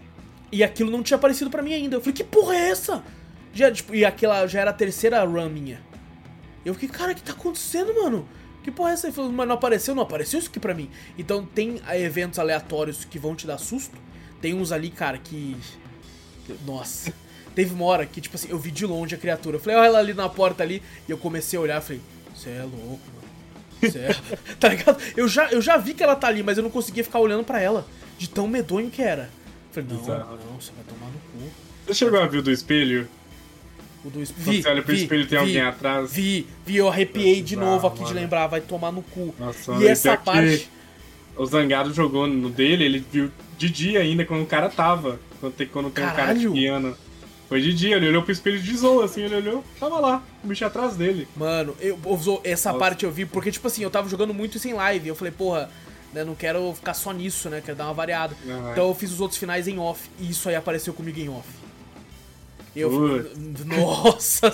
E aquilo não tinha aparecido para mim ainda. Eu falei, que porra é essa? Já, tipo, e aquela já era a terceira run minha. Eu fiquei, cara, o que tá acontecendo, mano? Que porra é essa? Ele falou, mas não apareceu? Não apareceu isso aqui pra mim. Então tem eventos aleatórios que vão te dar susto. Tem uns ali, cara, que. Nossa. Teve uma hora que, tipo assim, eu vi de longe a criatura. Eu falei, olha ela ali na porta ali. E eu comecei a olhar falei, você é louco, mano. Você é. tá ligado? Eu já, eu já vi que ela tá ali, mas eu não conseguia ficar olhando para ela. De tão medonho que era. Não, não, você vai tomar no cu. Você chegou a ver do espelho? O do espelho. Vi, você olha pro vi, espelho e tem vi, alguém atrás. Vi, vi, eu arrepiei de novo aqui mano. de lembrar, vai tomar no cu. Nossa, e essa parte. O Zangado jogou no dele, ele viu de dia ainda, quando o cara tava. Quando tem, quando tem um cara de piano. Foi de dia, ele olhou pro espelho de zoa, assim, ele olhou, tava lá, o bicho atrás dele. Mano, eu, eu essa Nossa. parte eu vi, porque, tipo assim, eu tava jogando muito isso em live, eu falei, porra, né, não quero ficar só nisso, né, quero dar uma variada. Uhum. Então eu fiz os outros finais em off, e isso aí apareceu comigo em off. Eu Nossa,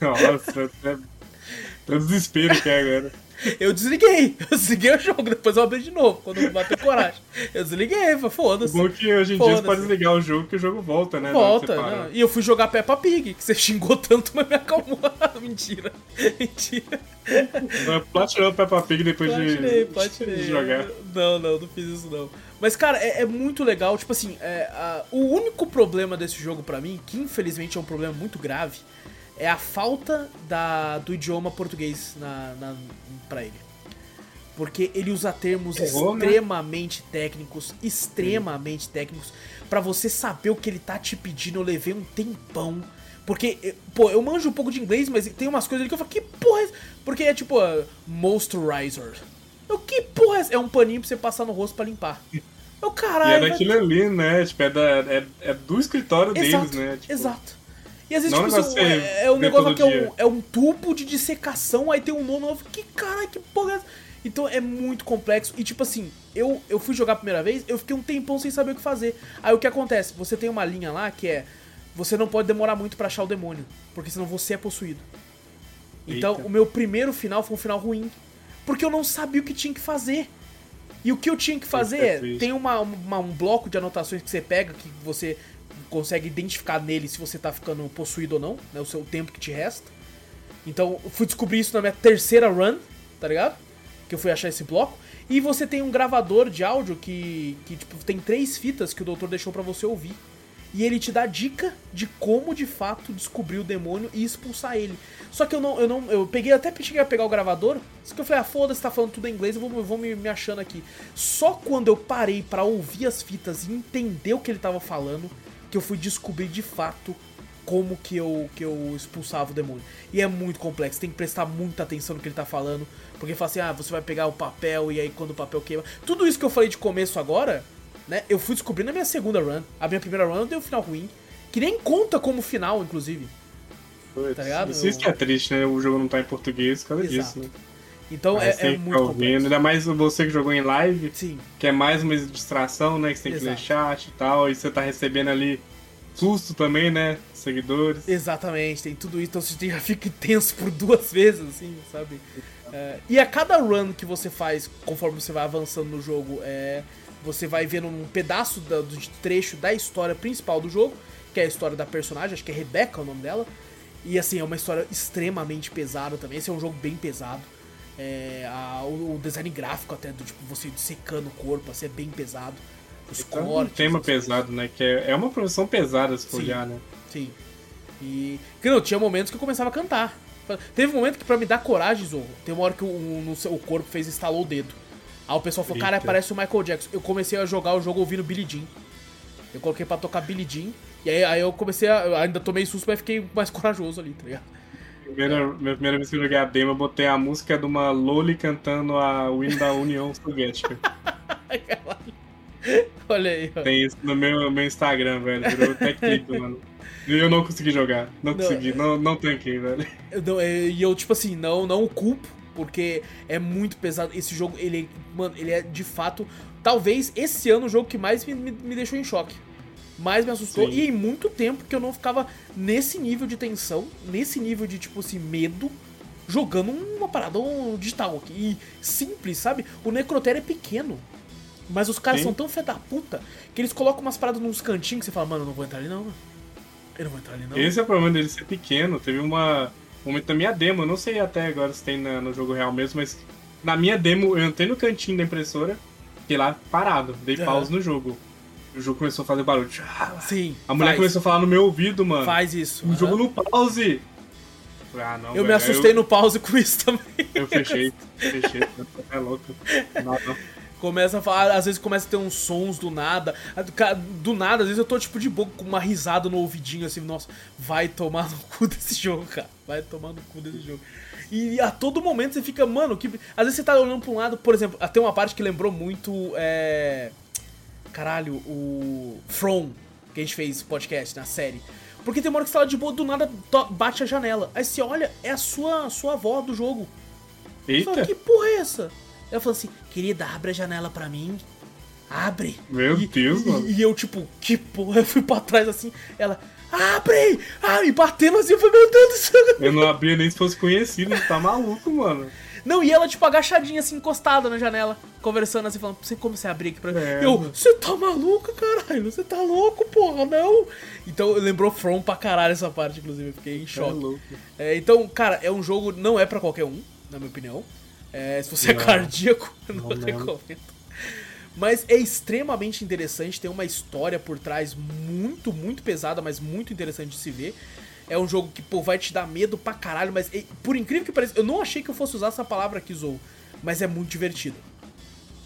Nossa, é... Tá desespero que é agora. Eu desliguei, eu desliguei o jogo, depois eu abri de novo, quando eu bater coragem. Eu desliguei, foda-se. Bom que hoje em dia você pode desligar o jogo que o jogo volta, né? Volta, né? E eu fui jogar Peppa Pig, que você xingou tanto, mas me acalmou. Mentira. Mentira. Platinou Peppa Pig depois platinei, de, platinei. de jogar. Não, não, não fiz isso não. Mas, cara, é, é muito legal. Tipo assim, é, a, o único problema desse jogo para mim, que infelizmente é um problema muito grave, é a falta da, do idioma português na, na, pra ele. Porque ele usa termos Errou, extremamente né? técnicos, extremamente técnicos, para você saber o que ele tá te pedindo. Eu levei um tempão. Porque, eh, pô, eu manjo um pouco de inglês, mas tem umas coisas ali que eu falo, que porra é Porque é tipo, uh, moisturizer. Eu, que porra é É um paninho pra você passar no rosto para limpar. Eu, caralho. E é daquilo ali, né? Tipo, é, da, é, é do escritório exato, deles, né? Tipo... Exato. E às vezes, Não tipo, assim, é, é um negócio que é um, dia. é um tubo de dissecação, aí tem um nome novo. Que caralho, que porra é essa? Então é muito complexo. E tipo assim, eu, eu fui jogar a primeira vez, eu fiquei um tempão sem saber o que fazer. Aí o que acontece? Você tem uma linha lá que é. Você não pode demorar muito pra achar o demônio, porque senão você é possuído. Então, Eita. o meu primeiro final foi um final ruim. Porque eu não sabia o que tinha que fazer. E o que eu tinha que fazer é é. Tem uma, uma- um bloco de anotações que você pega, que você consegue identificar nele se você tá ficando possuído ou não, né? O seu tempo que te resta. Então, eu fui descobrir isso na minha terceira run, tá ligado? Que eu fui achar esse bloco. E você tem um gravador de áudio que, que tipo, tem três fitas que o doutor deixou pra você ouvir. E ele te dá dica de como de fato descobrir o demônio e expulsar ele. Só que eu não, eu não, eu peguei até cheguei a pegar o gravador, só que eu falei, ah, foda-se, tá falando tudo em inglês, eu vou, eu vou me, me achando aqui. Só quando eu parei pra ouvir as fitas e entender o que ele tava falando, que eu fui descobrir de fato como que eu, que eu expulsava o demônio. E é muito complexo, tem que prestar muita atenção no que ele tá falando, porque fala assim, ah, você vai pegar o papel e aí quando o papel queima. Tudo isso que eu falei de começo agora, né, eu fui descobrir na minha segunda run. A minha primeira run deu um final ruim, que nem conta como final, inclusive. Putz, Tá ligado? Isso, que é triste, né? O jogo não tá em português por causa Exato. disso, né? Então é, é muito ouvindo. Ainda mais você que jogou em live, Sim, que é mais uma distração, né? Que você tem que ler Exato. chat e tal, e você tá recebendo ali susto também, né? Seguidores. exatamente, tem tudo isso, então você já fica tenso por duas vezes, assim, sabe? É, e a cada run que você faz, conforme você vai avançando no jogo, é, você vai vendo um pedaço da- do trecho da história principal do jogo, que é a história da personagem, acho que é Rebecca o nome dela. E assim, é uma história extremamente pesada também. Esse é um jogo bem pesado. É, a- o, design gráfico até, do tipo, você secando o corpo, assim, é bem pesado. Os é um cortes. tema assim, pesado, né? Que é, é uma profissão pesada se for olhar, né? Sim. E. Que não, tinha momentos que eu começava a cantar. Teve um momento que pra me dar coragem, Zorro, tem uma hora que o, no seu- o corpo fez estalou o dedo. Aí o pessoal falou, cara, Eita. parece o Michael Jackson. Eu comecei a jogar o jogo ouvindo Billie Jean. Eu coloquei pra tocar Billie Jean. E aí, aí eu comecei a. eu ainda tomei susto, mas fiquei mais corajoso ali, tá ligado? Primeira, minha primeira vez que eu joguei a demo, eu botei a música de uma Loli cantando a Win da União Soviética. Olha aí, ó. Tem isso no meu, meu Instagram, velho. Virou até clipe, mano. E eu não consegui jogar. Não Não, consegui, não, não tanquei, velho. Não- é, E eu, tipo assim, não, não o culpo, porque é muito pesado. Esse jogo, ele, mano, ele é de fato, talvez esse ano o jogo que mais me, me, me deixou em choque. Mais me assustou. Sim. E em muito tempo que eu não ficava nesse nível de tensão, nesse nível de, tipo assim, medo, jogando uma parada um digital aqui. E simples, sabe? O Necrotério é pequeno. Mas os caras Sim. são tão fé da puta que eles colocam umas paradas nos cantinhos que você fala, mano, eu não vou entrar ali não, mano. Eu não vou entrar ali não. Esse é o problema dele ser pequeno. Teve uma, um momento na minha demo, eu não sei até agora se tem na- no jogo real mesmo, mas na minha demo eu entrei no cantinho da impressora, fiquei lá parado, dei Aham. pause no jogo. O jogo começou a fazer barulho. Sim. A mulher faz, começou a falar no meu ouvido, mano. Faz isso. O aham. jogo no pause. Ah, não, Eu me velho. assustei Aí no pause com isso também. Eu fechei, fechei. É louco. Não, não. Começa a falar, às vezes começa a ter uns sons do nada. Do nada, às vezes eu tô tipo de boca com uma risada no ouvidinho assim, nossa, vai tomar no cu desse jogo, cara. Vai tomar no cu desse jogo. E a todo momento você fica, mano, que. Às vezes você tá olhando pra um lado, por exemplo, até uma parte que lembrou muito. É. Caralho, o. From, que a gente fez podcast na série. Porque tem uma hora que você tá lá de boa, do nada bate a janela. Aí você olha, é a sua, sua avó do jogo. Eita, que porra é essa? Ela falou assim, querida, abre a janela pra mim. Abre. Meu E- Deus, e, mano. E eu, tipo, que porra? Eu fui pra trás assim, ela, abre! Ah, e batendo assim, eu falei, meu Deus do céu. eu não abria nem se fosse conhecido, tá maluco, mano. Não, e ela, tipo, agachadinha assim, encostada na janela, conversando assim, falando, você como você abrir aqui pra mim? É, eu, você tá maluco, caralho? Você tá louco, porra, não? Então lembrou From pra caralho essa parte, inclusive, eu fiquei em É choque. louco. É, então, cara, é um jogo, não é pra qualquer um, na minha opinião. É, se você é Não. cardíaco, eu não, Não recomendo. Mas é extremamente interessante, tem uma história por trás muito, muito pesada, mas muito interessante de se ver. É um jogo que, pô, vai te dar medo pra caralho, mas e, por incrível que pareça, eu não achei que eu fosse usar essa palavra aqui, Zou, mas é muito divertido.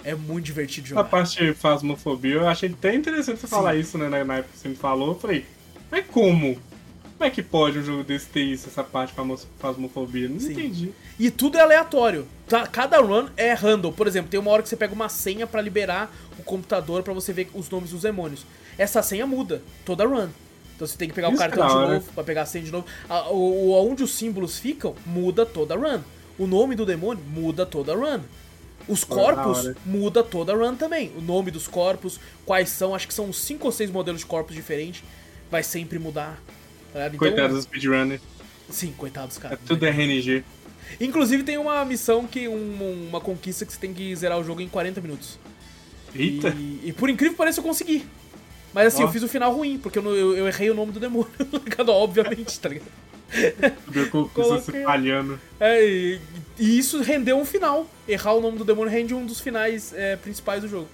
É muito divertido de A jogar. parte de fasmofobia, eu achei até interessante você falar isso, né? Na, época que você me falou, eu falei, mas como? Como é que pode um jogo desse ter isso, essa parte fasmofobia? Não Sim. entendi. E tudo é aleatório. Tá? Cada run é random. Por exemplo, tem uma hora que você pega uma senha pra liberar o computador pra você ver os nomes dos demônios. Essa senha muda toda run. Então você tem que pegar Isso o cartão de novo pra pegar a senha de novo. A, o, onde os símbolos ficam, muda toda a run. O nome do demônio muda toda a run. Os corpos muda toda a run também. O nome dos corpos, quais são, acho que são cinco ou seis modelos de corpos diferentes. Vai sempre mudar. Tá então, Coitados dos speedrunners. Sim, coitados, cara. É tudo RNG. Inclusive tem uma missão que. Um, uma conquista que você tem que zerar o jogo em 40 minutos. Eita! E, e por incrível que pareça, eu consegui. Mas assim, oh. eu fiz o final ruim, porque eu, eu, eu errei o nome do demônio, tá obviamente, tá ligado? Meu se falhando. É, e, e, isso rendeu um final. Errar o nome do demônio rende um dos finais é, principais do jogo.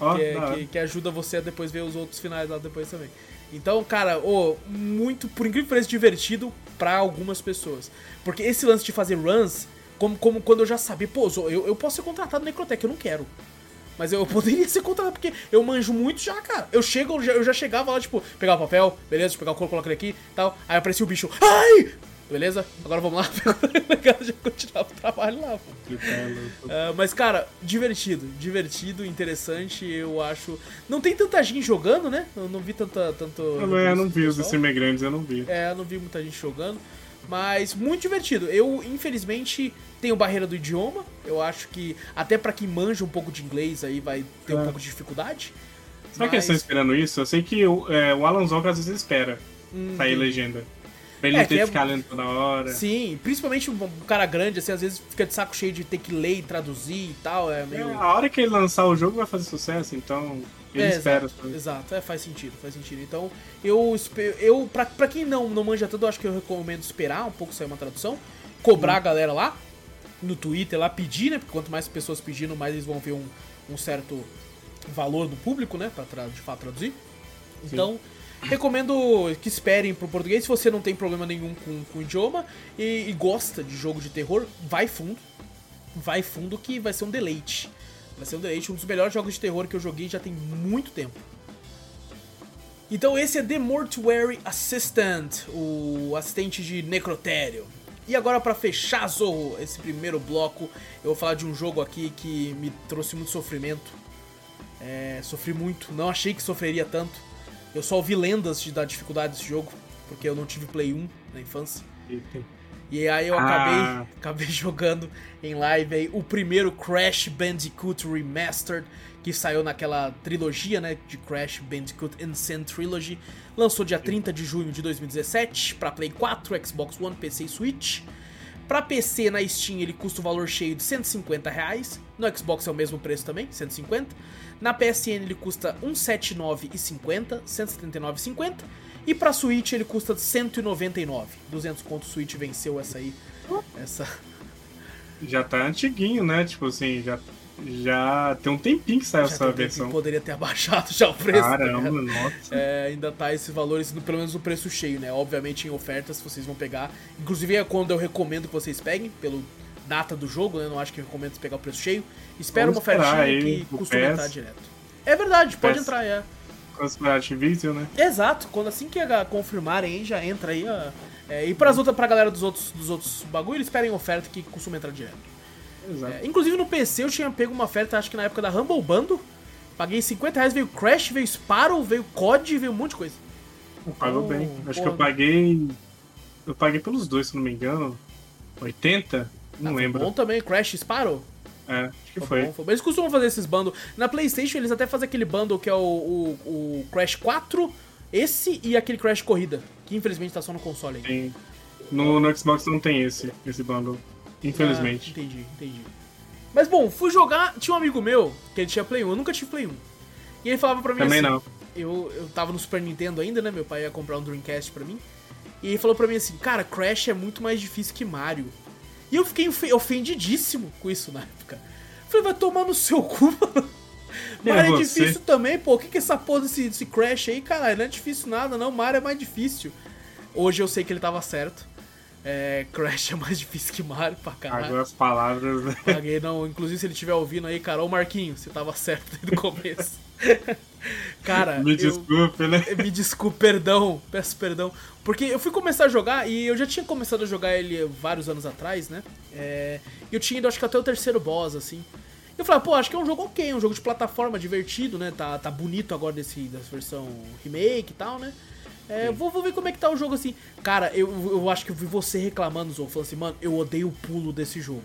Oh, que, é, que, que, ajuda você a depois ver os outros finais lá depois também. Então, cara, oh, muito, por incrível que pareça, divertido para algumas pessoas. Porque esse lance de fazer runs, como, como quando eu já sabia, pô, eu, eu posso ser contratado no Necrotech, eu não quero. Mas eu poderia ser contratado, porque eu manjo muito já, cara. Eu chego, eu já, eu já chegava lá, tipo, pegar o papel, beleza, pegar o couro, colocar ele aqui tal. Aí aparecia o bicho, ai! Beleza? Agora vamos lá. já continuava o trabalho lá, pô. Uh, mas, cara, divertido. Divertido, interessante, eu acho. Não tem tanta gente jogando, né? Eu não vi tanta. Tanto, eu, é, eu não vi os streamers grandes, eu não vi. É, eu não vi muita gente jogando. Mas muito divertido. Eu, infelizmente, tenho barreira do idioma. Eu acho que até para quem manja um pouco de inglês aí vai ter é. um pouco de dificuldade. Será mas... que eles estão esperando isso? Eu sei que o, é, o Alan Zonka às vezes espera hum, sair legenda. Pra ele é, não ter que é ficar lendo toda hora. Sim, principalmente um cara grande, assim, às vezes fica de saco cheio de ter que ler e traduzir e tal. É meio... É, a hora que ele lançar o jogo vai fazer sucesso, então ele é, espera. Exato, exato, é, faz sentido, faz sentido. Então, eu, eu pra, pra quem não, não manja tanto, eu acho que eu recomendo esperar um pouco sair uma tradução, cobrar a galera lá, no Twitter lá, pedir, né? Porque quanto mais pessoas pedindo, mais eles vão ver um, um certo valor do público, né? Pra de fato traduzir. Então. Sim Recomendo que esperem pro português. Se você não tem problema nenhum com, com o idioma e, e, gosta de jogo de terror, vai fundo. Vai fundo que vai ser um deleite. Vai ser um deleite, um dos melhores jogos de terror que eu joguei já tem muito tempo. Então esse é The Mortuary Assistant, o assistente de necrotério. E agora para fechar Zorro, esse primeiro bloco, eu vou falar de um jogo aqui que me trouxe muito sofrimento. É, sofri muito, não achei que sofreria tanto. Eu só ouvi lendas de, da dificuldade desse jogo, porque eu não tive Play 1 na infância. E aí eu acabei, ah. acabei jogando em live aí o primeiro Crash Bandicoot Remastered, que saiu naquela trilogia, né, de Crash Bandicoot Insane Trilogy. Lançou dia 30 de junho de 2017 para Play 4, Xbox One, PC e Switch. Para PC na Steam ele custa o valor cheio de 150 reais. No Xbox é o mesmo preço também, 150. Na PSN ele custa 179,50, 179,50. E pra Switch ele custa 199. 200 conto Switch venceu essa aí. Essa. Já tá antiguinho, né? Tipo assim, já já tem um tempinho que saiu já essa versão. Poderia ter abaixado já o preço. Tá Caramba, né? nossa. É, ainda tá esses valores, pelo menos no preço cheio, né? Obviamente em ofertas vocês vão pegar. Inclusive é quando eu recomendo que vocês peguem, pelo data do jogo, né? Não acho que recomendo pegar o preço cheio. Espera uma ofertinha que costuma entrar direto. É verdade, pode entrar, é. Activision, né? Exato, quando assim que confirmarem aí, já entra aí. É, e pras outras, pra galera dos outros, dos outros bagulho, eles esperem oferta que costuma entrar direto. Exato. É, inclusive no PC eu tinha pego uma oferta, acho que na época da Humble Bundle. Paguei 50 reais, veio Crash, veio Sparrow, veio COD, veio um monte de coisa. Pagou então, bem. Acho que eu paguei. Eu paguei pelos dois, se não me engano. 80? Não ah, lembro. Bom também, Crash Sparrow. É, acho que foi. Foi. Eles costumam fazer esses bundles. Na PlayStation, eles até fazem aquele bundle que é o, o, o, Crash 4, esse e aquele Crash Corrida, que infelizmente tá só no console aí. Sim. No, no Xbox não tem esse, esse bundle. Infelizmente. Ah, entendi, entendi. Mas bom, fui jogar. Tinha um amigo meu que ele tinha Play 1, eu nunca tive Play 1. E ele falava pra mim Também assim. não. Eu, eu tava no Super Nintendo ainda, né? Meu pai ia comprar um Dreamcast pra mim. E ele falou pra mim assim: Cara, Crash é muito mais difícil que Mario. E eu fiquei ofendidíssimo com isso na época. Falei, vai tomar no seu cu, mano. Mario é, é difícil também, pô. O que, que é essa porra desse, desse Crash aí, caralho? Não é difícil nada, não. Mario é mais difícil. Hoje eu sei que ele tava certo. É, Crash é mais difícil que Mario pra caralho. Agora as palavras, né? Paguei, não. Inclusive, se ele estiver ouvindo aí, cara, ô Marquinho, você tava certo desde o começo. cara. Me desculpe, eu, né? Me desculpe, perdão. Peço perdão. Porque eu fui começar a jogar e eu já tinha começado a jogar ele vários anos atrás, né? É, e eu tinha ido, acho que até o terceiro boss, assim. Eu falei, pô, acho que é um jogo ok, um jogo de plataforma divertido, né? Tá, tá bonito agora desse, dessa versão remake e tal, né? É, vou, vou ver como é que tá o jogo assim. Cara, eu, eu acho que eu vi você reclamando, Zou, falando assim, mano, eu odeio o pulo desse jogo.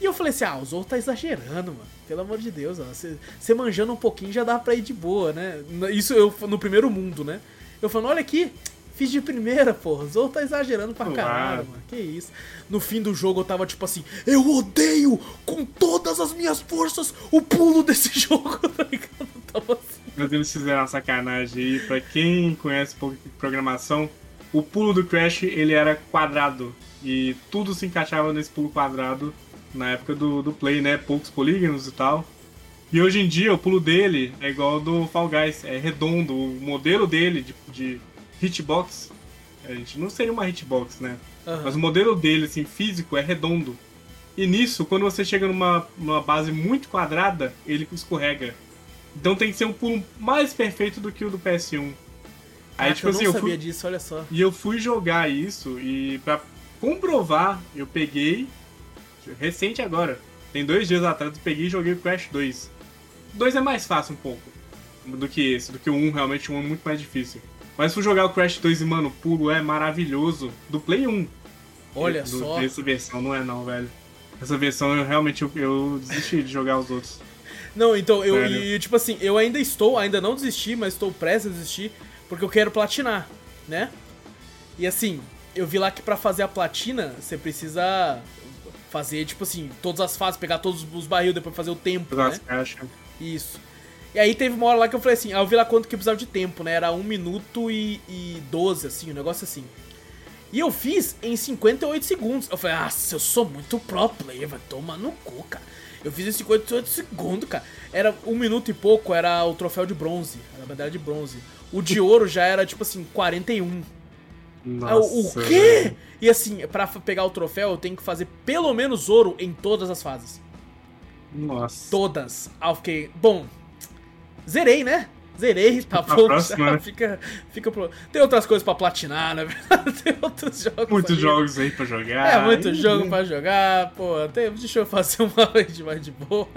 E eu falei assim, ah, o Zou tá exagerando, mano. Pelo amor de Deus, você manjando um pouquinho já dá pra ir de boa, né? Isso eu no primeiro mundo, né? Eu falando, olha aqui, fiz de primeira, porra. O Zou tá exagerando pra caralho, mano. Que isso. No fim do jogo eu tava tipo assim, eu odeio com todas as minhas forças o pulo desse jogo, tá ligado? Eu tava assim. Mas eles fizeram uma sacanagem aí. Pra quem conhece programação, o pulo do Crash ele era quadrado. E tudo se encaixava nesse pulo quadrado na época do, do Play, né? Poucos polígonos e tal. E hoje em dia o pulo dele é igual ao do Fall Guys, é redondo. O modelo dele de, de hitbox, a gente não seria uma hitbox, né? Uhum. Mas o modelo dele, assim, físico, é redondo. E nisso, quando você chega numa, numa base muito quadrada, ele escorrega. Então tem que ser um pulo mais perfeito do que o do PS1. Aí, tipo eu assim, não eu sabia fui... disso, olha só. E eu fui jogar isso e pra comprovar, eu peguei recente agora. Tem dois dias atrás eu peguei e joguei o Crash 2. O 2 é mais fácil um pouco do que esse, do que o 1, realmente o 1 é muito mais difícil. Mas fui jogar o Crash 2 e, mano, o pulo é maravilhoso. Do Play 1. Olha do, só. Essa versão não é não, velho. Essa versão eu realmente eu, eu desisti de jogar os outros. Não, então, eu, e, tipo assim, eu ainda estou, ainda não desisti, mas estou prestes a desistir, porque eu quero platinar, né? E assim, eu vi lá que para fazer a platina, você precisa fazer, tipo assim, todas as fases, pegar todos os barril, depois fazer o tempo, né? Caixas. Isso. E aí teve uma hora lá que eu falei assim, ah, eu vi lá quanto que eu precisava de tempo, né? Era 1 minuto e, e 12, assim, um negócio assim. E eu fiz em 58 segundos. Eu falei, ah, eu sou muito pro player, vai tomar no cu, cara. Eu fiz em 58 segundos, cara. Era um minuto e pouco, era o troféu de bronze. Era a medalha de bronze. O de ouro já era, tipo assim, 41. Nossa, o quê? E assim, para pegar o troféu, eu tenho que fazer pelo menos ouro em todas as fases. Nossa. Todas. Ah, eu fiquei. Bom. Zerei, né? Zerei, tá bom. Próxima, né? fica, fica pro... Tem outras coisas pra platinar, né? Tem outros jogos. Muitos jogos aí pra jogar. É, muito jogo pra jogar. Pô, tem... deixa eu fazer uma vez mais de boa.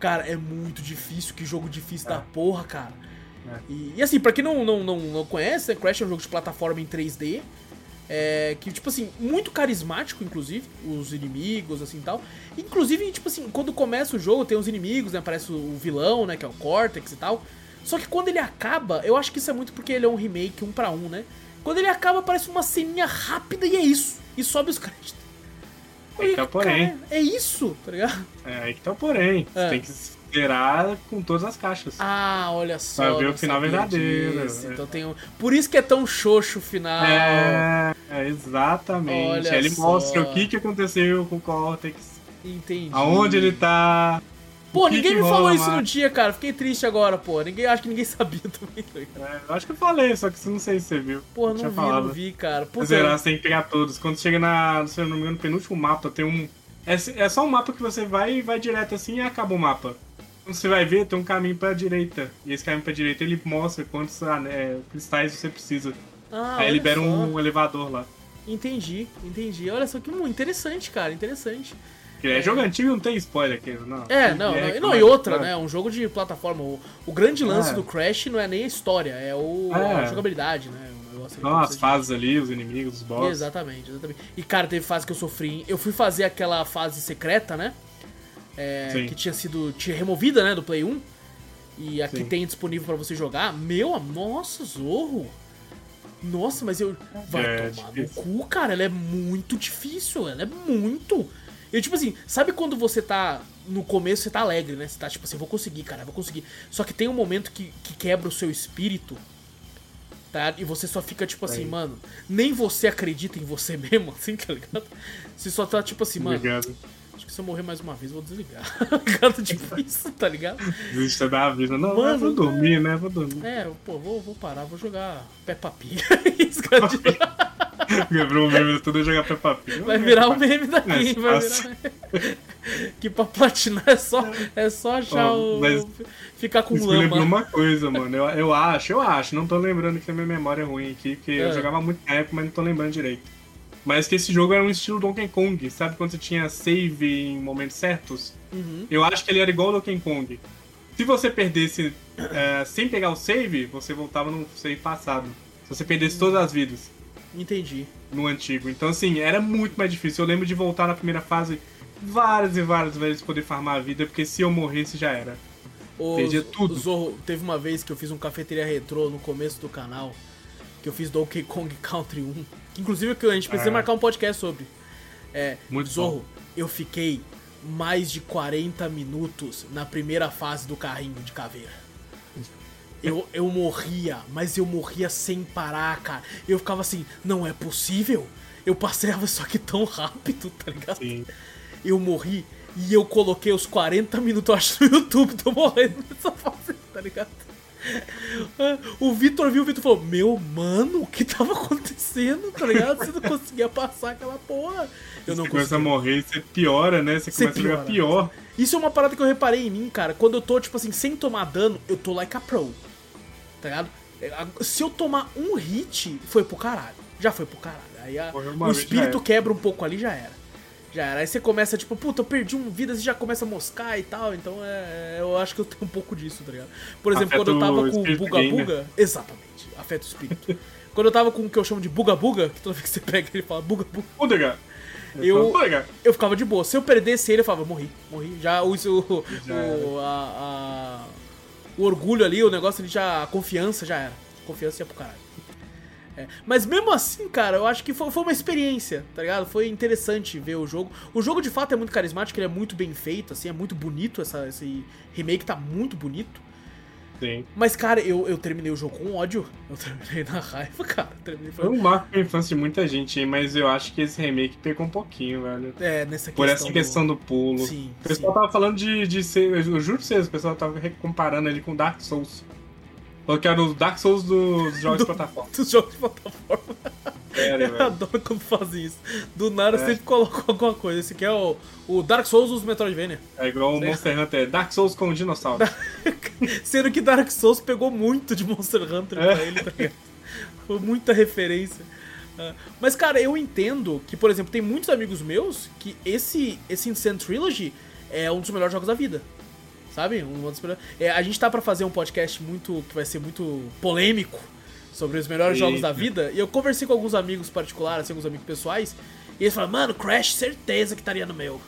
Cara, é muito difícil. Que jogo difícil é. da porra, cara. É. E, e, assim, pra quem não, não, não, não conhece, né, Crash é um jogo de plataforma em 3D. É, que, tipo assim, muito carismático, inclusive, os inimigos, assim, tal. Inclusive, tipo assim, quando começa o jogo, tem os inimigos, né, aparece o vilão, né, que é o Cortex e tal. Só que quando ele acaba, eu acho que isso é muito porque ele é um remake, um para um, né? Quando ele acaba, parece uma ceninha rápida e é isso. E sobe os créditos. Aí que tá o porém. Cara, é isso, tá ligado? É, aí que tá o porém. É. Você tem que zerar com todas as caixas. Ah, olha só. Pra ver o final verdadeiro. É. Então tem um... Por isso que é tão xoxo o final. É, é exatamente. Olha ele só. mostra o que, que aconteceu com o Cortex. Entendi. Aonde ele tá. Pô, ninguém me falou isso no dia, cara. Fiquei triste agora, pô. Ninguém, acho que ninguém sabia também. Tá é, eu acho que eu falei, só que não sei se você viu. Pô, não vi, falado. não vi, cara. Puta. Zerar sem pegar todos. Quando chega na, se eu não me engano, no penúltimo mapa, tem um. É, é só um mapa que você vai e vai direto assim e acaba o mapa. Você vai ver, tem um caminho pra direita. E esse caminho pra direita ele mostra quantos ah, né, cristais você precisa. Ah, Aí libera um elevador lá. Entendi, entendi. Olha só que interessante, cara, interessante. É, é jogo antigo não tem spoiler aqui, não. É, não, é, não, não e outra, né? Um jogo de plataforma. O, o grande lance é. do Crash não é nem a história, é o, é. a jogabilidade, né? Não, as fases ali, os inimigos, os bosses. Exatamente, exatamente. E cara, teve fase que eu sofri. Eu fui fazer aquela fase secreta, né? É, que tinha sido tinha removida, né, do Play 1. E aqui Sim. tem disponível para você jogar. Meu, nossa, Zorro. Nossa, mas eu. Vai é, tomar difícil. no cu, cara. Ela é muito difícil. Ela é muito. Eu, tipo assim, sabe quando você tá. No começo você tá alegre, né? Você tá tipo assim, vou conseguir, cara, vou conseguir. Só que tem um momento que, que quebra o seu espírito. Tá? E você só fica tipo assim, mano. Nem você acredita em você mesmo, assim, tá ligado? Você só tá tipo assim, mano. Obrigado. Acho que se eu morrer mais uma vez, eu vou desligar. Cara, tipo isso, tá ligado? Desista da vida. Não, mano, vou dormir, né? Vou dormir. É, pô, vou, vou parar, vou jogar Peppa Pig. isso, tipo... Quebrou o meme tudo e jogar Peppa Pig. Vai virar o um meme daqui, é vai virar. que pra platinar é só, é só achar oh, o. Ficar com lama. lembrou uma coisa, mano. Eu, eu acho, eu acho. Não tô lembrando que a minha memória é ruim aqui, porque é. eu jogava muito tempo, mas não tô lembrando direito. Mas que esse jogo era um estilo Donkey Kong, sabe quando você tinha save em momentos certos? Uhum. Eu acho que ele era igual ao Donkey Kong. Se você perdesse é, sem pegar o save, você voltava no save passado. Se você perdesse todas as vidas. Entendi. No antigo. Então, assim, era muito mais difícil. Eu lembro de voltar na primeira fase várias e várias vezes poder farmar a vida, porque se eu morresse já era. O, Perdia tudo. Zorro, teve uma vez que eu fiz um cafeteria retrô no começo do canal, que eu fiz Donkey Kong Country 1. Que inclusive a gente precisa ah. marcar um podcast sobre. É, Muito Zorro, bom. eu fiquei mais de 40 minutos na primeira fase do carrinho de caveira. Eu, eu morria, mas eu morria sem parar, cara. Eu ficava assim, não é possível? Eu passeava isso aqui tão rápido, tá ligado? Sim. Eu morri e eu coloquei os 40 minutos, acho, no YouTube, tô morrendo nessa fase, tá ligado? O Vitor viu, o Vitor falou: Meu mano, o que tava acontecendo, tá ligado? Você não conseguia passar aquela porra. Eu não você começa a morrer, você piora, né? Você, você começa piora. a jogar pior. Isso é uma parada que eu reparei em mim, cara. Quando eu tô, tipo assim, sem tomar dano, eu tô like a pro. Tá ligado? Se eu tomar um hit, foi pro caralho. Já foi pro caralho. Aí a, o espírito quebra um pouco ali já era. Já era. Aí você começa, tipo, puta, eu perdi um vida, e já começa a moscar e tal. Então é, eu acho que eu tenho um pouco disso, tá ligado? Por exemplo, Afeta quando eu tava com o Buga Buga. Exatamente, afeta o espírito. quando eu tava com o que eu chamo de Buga Buga, que toda vez que você pega ele fala Buga Buga. Buga. Eu, eu ficava de boa. Se eu perdesse ele, eu falava, morri, morri. Já o, o, o, a, a, o orgulho ali, o negócio ali, já, a confiança já era. A confiança ia pro caralho. É. Mas mesmo assim, cara, eu acho que foi, foi, uma experiência, tá ligado? Foi interessante ver o jogo. O jogo de fato é muito carismático, ele é muito bem feito, assim, é muito bonito. Essa, esse remake tá muito bonito. Sim. Mas, cara, eu, eu terminei o jogo com ódio. Eu terminei na raiva, cara. Terminei, foi... um marco pra infância de muita gente, mas eu acho que esse remake pegou um pouquinho, velho. É, nessa questão. Por essa questão do, do pulo. Sim. O pessoal sim. tava falando de, de ser. Eu juro pra vocês, o pessoal tava comparando ele com Dark Souls. Falou que era o Dark Souls dos jogos do, de plataforma. Dos jogos de plataforma. Sério, eu velho. adoro quando fazem isso. Do nada é. sempre coloca alguma coisa. Esse aqui é o, o Dark Souls dos Metroidvania. É igual o Monster Hunter. Dark Souls com dinossauro. Sendo que Dark Souls pegou muito de Monster Hunter é. pra ele, tá ligado? Foi muita referência. Uh, mas, cara, eu entendo que, por exemplo, tem muitos amigos meus que esse, esse Insane Trilogy é um dos melhores jogos da vida sabe? Um é, a gente tá para fazer um podcast muito que vai ser muito polêmico sobre os melhores Eita. jogos da vida. E eu conversei com alguns amigos particulares, assim, alguns amigos pessoais, e eles falaram, mano, Crash certeza que estaria no meu.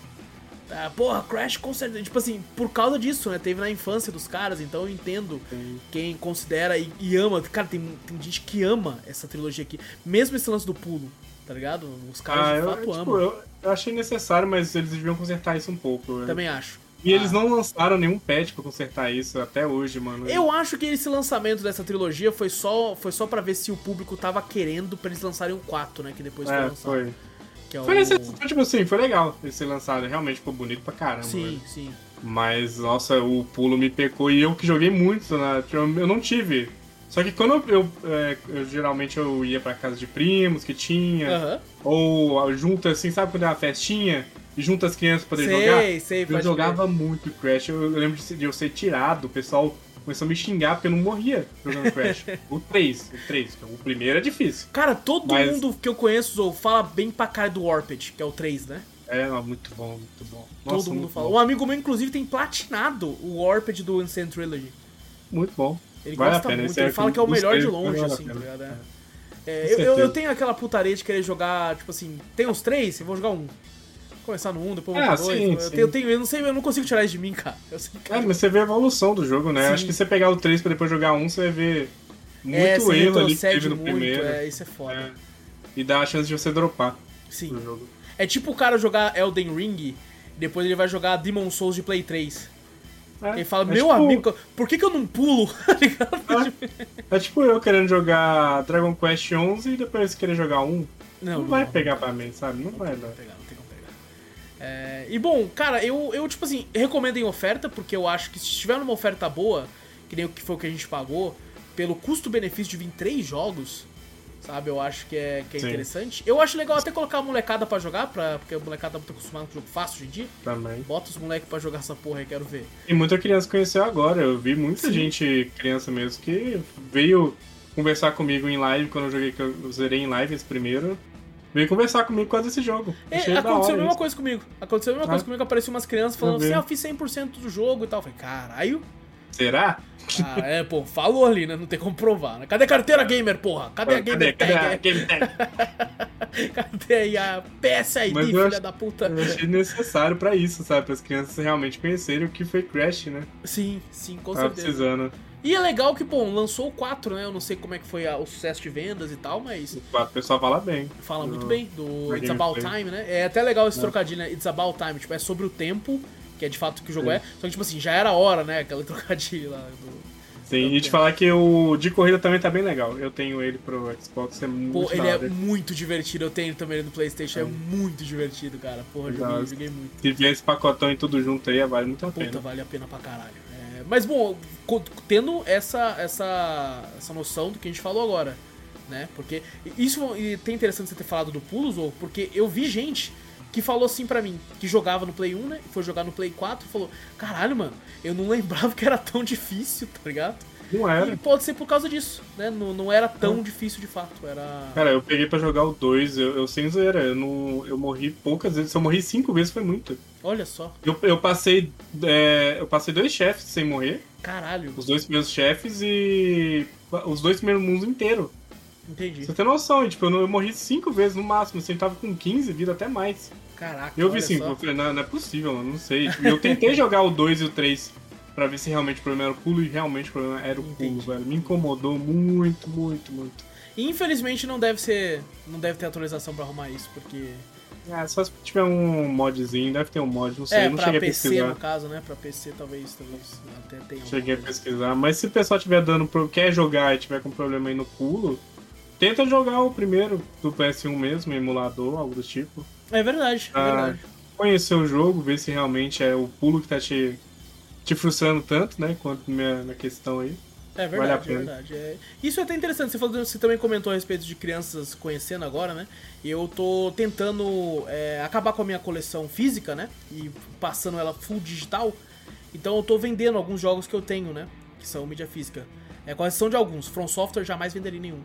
Ah, porra, Crash com certeza. Tipo assim, por causa disso, né? Teve na infância dos caras, então eu entendo Sim. quem considera e, e, ama. Cara, tem, tem gente que ama essa trilogia aqui. Mesmo esse lance do pulo, tá ligado? Os caras ah, de fato eu, amam. Tipo, eu, eu achei necessário, mas eles deviam consertar isso um pouco. Também acho. E ah. eles não lançaram nenhum patch pra consertar isso até hoje, mano. Eu acho que esse lançamento dessa trilogia foi só, foi só pra ver se o público tava querendo pra eles lançarem um 4, né? Que depois é, foi lançado. Foi. Que é foi, o... foi, tipo assim, foi legal eles ser lançado. Realmente ficou bonito pra caramba. Sim, sim. Mas, nossa, o pulo me pecou e eu que joguei muito, né? Eu não tive. Só que quando eu, eu, é, eu geralmente eu ia pra casa de primos que tinha, ou junto assim, sabe quando é uma festinha? Junta as crianças pra poder sei, jogar. Sei, eu jogava ver. muito Crash. Eu, eu lembro de, eu ser tirado, o pessoal começou a me xingar porque eu não morria jogando Crash. o 3, o 3. O primeiro é difícil. Cara, todo mas... mundo que eu conheço fala bem pra cara do Warped, que é o 3, né? É, muito bom, muito bom. Nossa, todo mundo fala. Bom. Um amigo meu, inclusive, tem platinado o Warped do Insane Trilogy. Muito bom. Ele vale gosta muito, ele é fala que é o melhor de longe, assim, tá ligado? É. É, eu, eu, tenho aquela putaria de querer jogar, tipo assim, tem uns três, eu vou jogar um começar no 1, depois ah, pro 2. Sim, eu, sim. Eu, tenho, eu não sei, eu não consigo tirar isso de mim, cara. Eu sei, cara. É, mas você vê a evolução do jogo, né? Sim. Acho que você pegar o 3 pra depois jogar um, você vai ver muito é, erro ali que teve no muito, primeiro. É, isso é foda. É. E dá a chance de você dropar sim. É tipo o cara jogar Elden Ring, depois ele vai jogar Demon Souls de Play 3. É, ele fala, é meu tipo... amigo, por que, que eu não pulo? Tá é, é, tipo eu querendo jogar Dragon Quest 11 e depois querer jogar um. Não, não, não vai pegar pra mim, sabe? Não, não vai, não. Pegar. É, e bom, cara, eu, eu, tipo assim, recomendo em oferta, porque eu acho que se tiver numa oferta boa, que nem o que foi o que a gente pagou, pelo custo-benefício de vir três jogos, sabe? Eu acho que é, que é interessante. Eu acho legal até colocar a molecada pra jogar, pra, porque a molecada tá muito acostumada com jogo fácil hoje em dia. Também. Bota os moleques pra jogar essa porra aí, quero ver. E muita criança conheceu agora. Eu vi muita Sim. gente, criança mesmo, que veio conversar comigo em live quando eu joguei, que eu zerei em live esse primeiro. Veio conversar comigo causa desse jogo. É, aconteceu a mesma isso. coisa comigo. Aconteceu a mesma ah, coisa comigo. Apareceu umas crianças falando assim: ah, eu fiz 100% do jogo e tal. Eu falei, caralho. Será? Ah, é, pô, falou ali, né? Não tem como provar, né? Cadê a carteira gamer, porra? Cadê a gamer cadê, tag? cadê a game? Cadê aí a Mas eu filha acho- da puta? Eu achei necessário pra isso, sabe? Para as crianças realmente conhecerem o que foi Crash, né? Sim, sim, com Tava certeza. precisando. E é legal que, bom, lançou o 4, né? Eu não sei como é que foi a- o sucesso de vendas e tal, mas O pessoal fala bem. fala muito bem do It's About. Time, né? É até legal esse É. trocadilho, né? It's About Time, tipo, é sobre o tempo, que é de fato o que o jogo é. Só que, tipo assim, já era hora, né? Aquela trocadilho lá do... Sim, e te falar que o de corrida também tá bem legal. Eu tenho ele pro Xbox, é muito Pô, ele da é muito divertido. Eu tenho também ele no Playstation, é, É. muito divertido, cara. Porra, joguei, joguei muito. Se vier esse pacotão e tudo junto aí, vale muito a Puta, pena. vale a pena pra caralho. É, mas bom, tendo essa, essa, essa noção do que a gente falou agora, né? Porque isso e tem interessante você ter falado do Zou, porque eu vi gente que falou assim pra mim, que jogava no Play 1, né? Foi jogar no Play 4 e falou: Caralho, mano, eu não lembrava que era tão difícil, tá ligado? Não E era. pode ser por causa disso, né? Não, não era tão difícil de fato. Era. Cara, eu peguei pra jogar o 2, eu, eu sem zoeira, eu, não, eu morri poucas vezes. Se eu morri cinco vezes foi muito. Olha só, Eu, eu passei. é, eu passei dois chefes sem morrer. caralho. Os dois primeiros chefes e. Os dois primeiros mundos inteiros. Entendi. Você tem noção, e, tipo, eu, não- eu morri cinco vezes no máximo, assim, tava com 15 vida até mais. Caraca. Eu vi só. eu falei, não, não é possível, mano, não sei. Tipo, eu tentei jogar o 2 e o 3 pra ver se realmente o problema era o pulo, e realmente o problema era o pulo, Entendi. velho. Me incomodou muito, muito, muito. Infelizmente não deve ser. Não deve ter atualização pra arrumar isso, porque. Ah, só se tiver um modzinho, deve ter um mod, não sei, É, eu não pra cheguei a PC pesquisar. no caso, né? Pra PC talvez, talvez até tenha. Cheguei a pesquisar, mas se o pessoal tiver dando pro quer jogar e tiver com problema aí no pulo, tenta jogar o primeiro do PS1 mesmo, emulador, algo do tipo. É verdade, é Ah, verdade. Conhecer o jogo, ver se realmente é o pulo que tá te, te frustrando tanto, né? Quanto minha, na questão aí. É vale a verdade, é pena. verdade. É... Isso é até interessante. Você, falou, você também comentou a respeito de crianças conhecendo agora, né? Eu tô tentando é, acabar com a minha coleção física, né? E passando ela full digital. Então eu tô vendendo alguns jogos que eu tenho, né? Que são mídia física. É com exceção de alguns. From Software jamais venderia nenhum.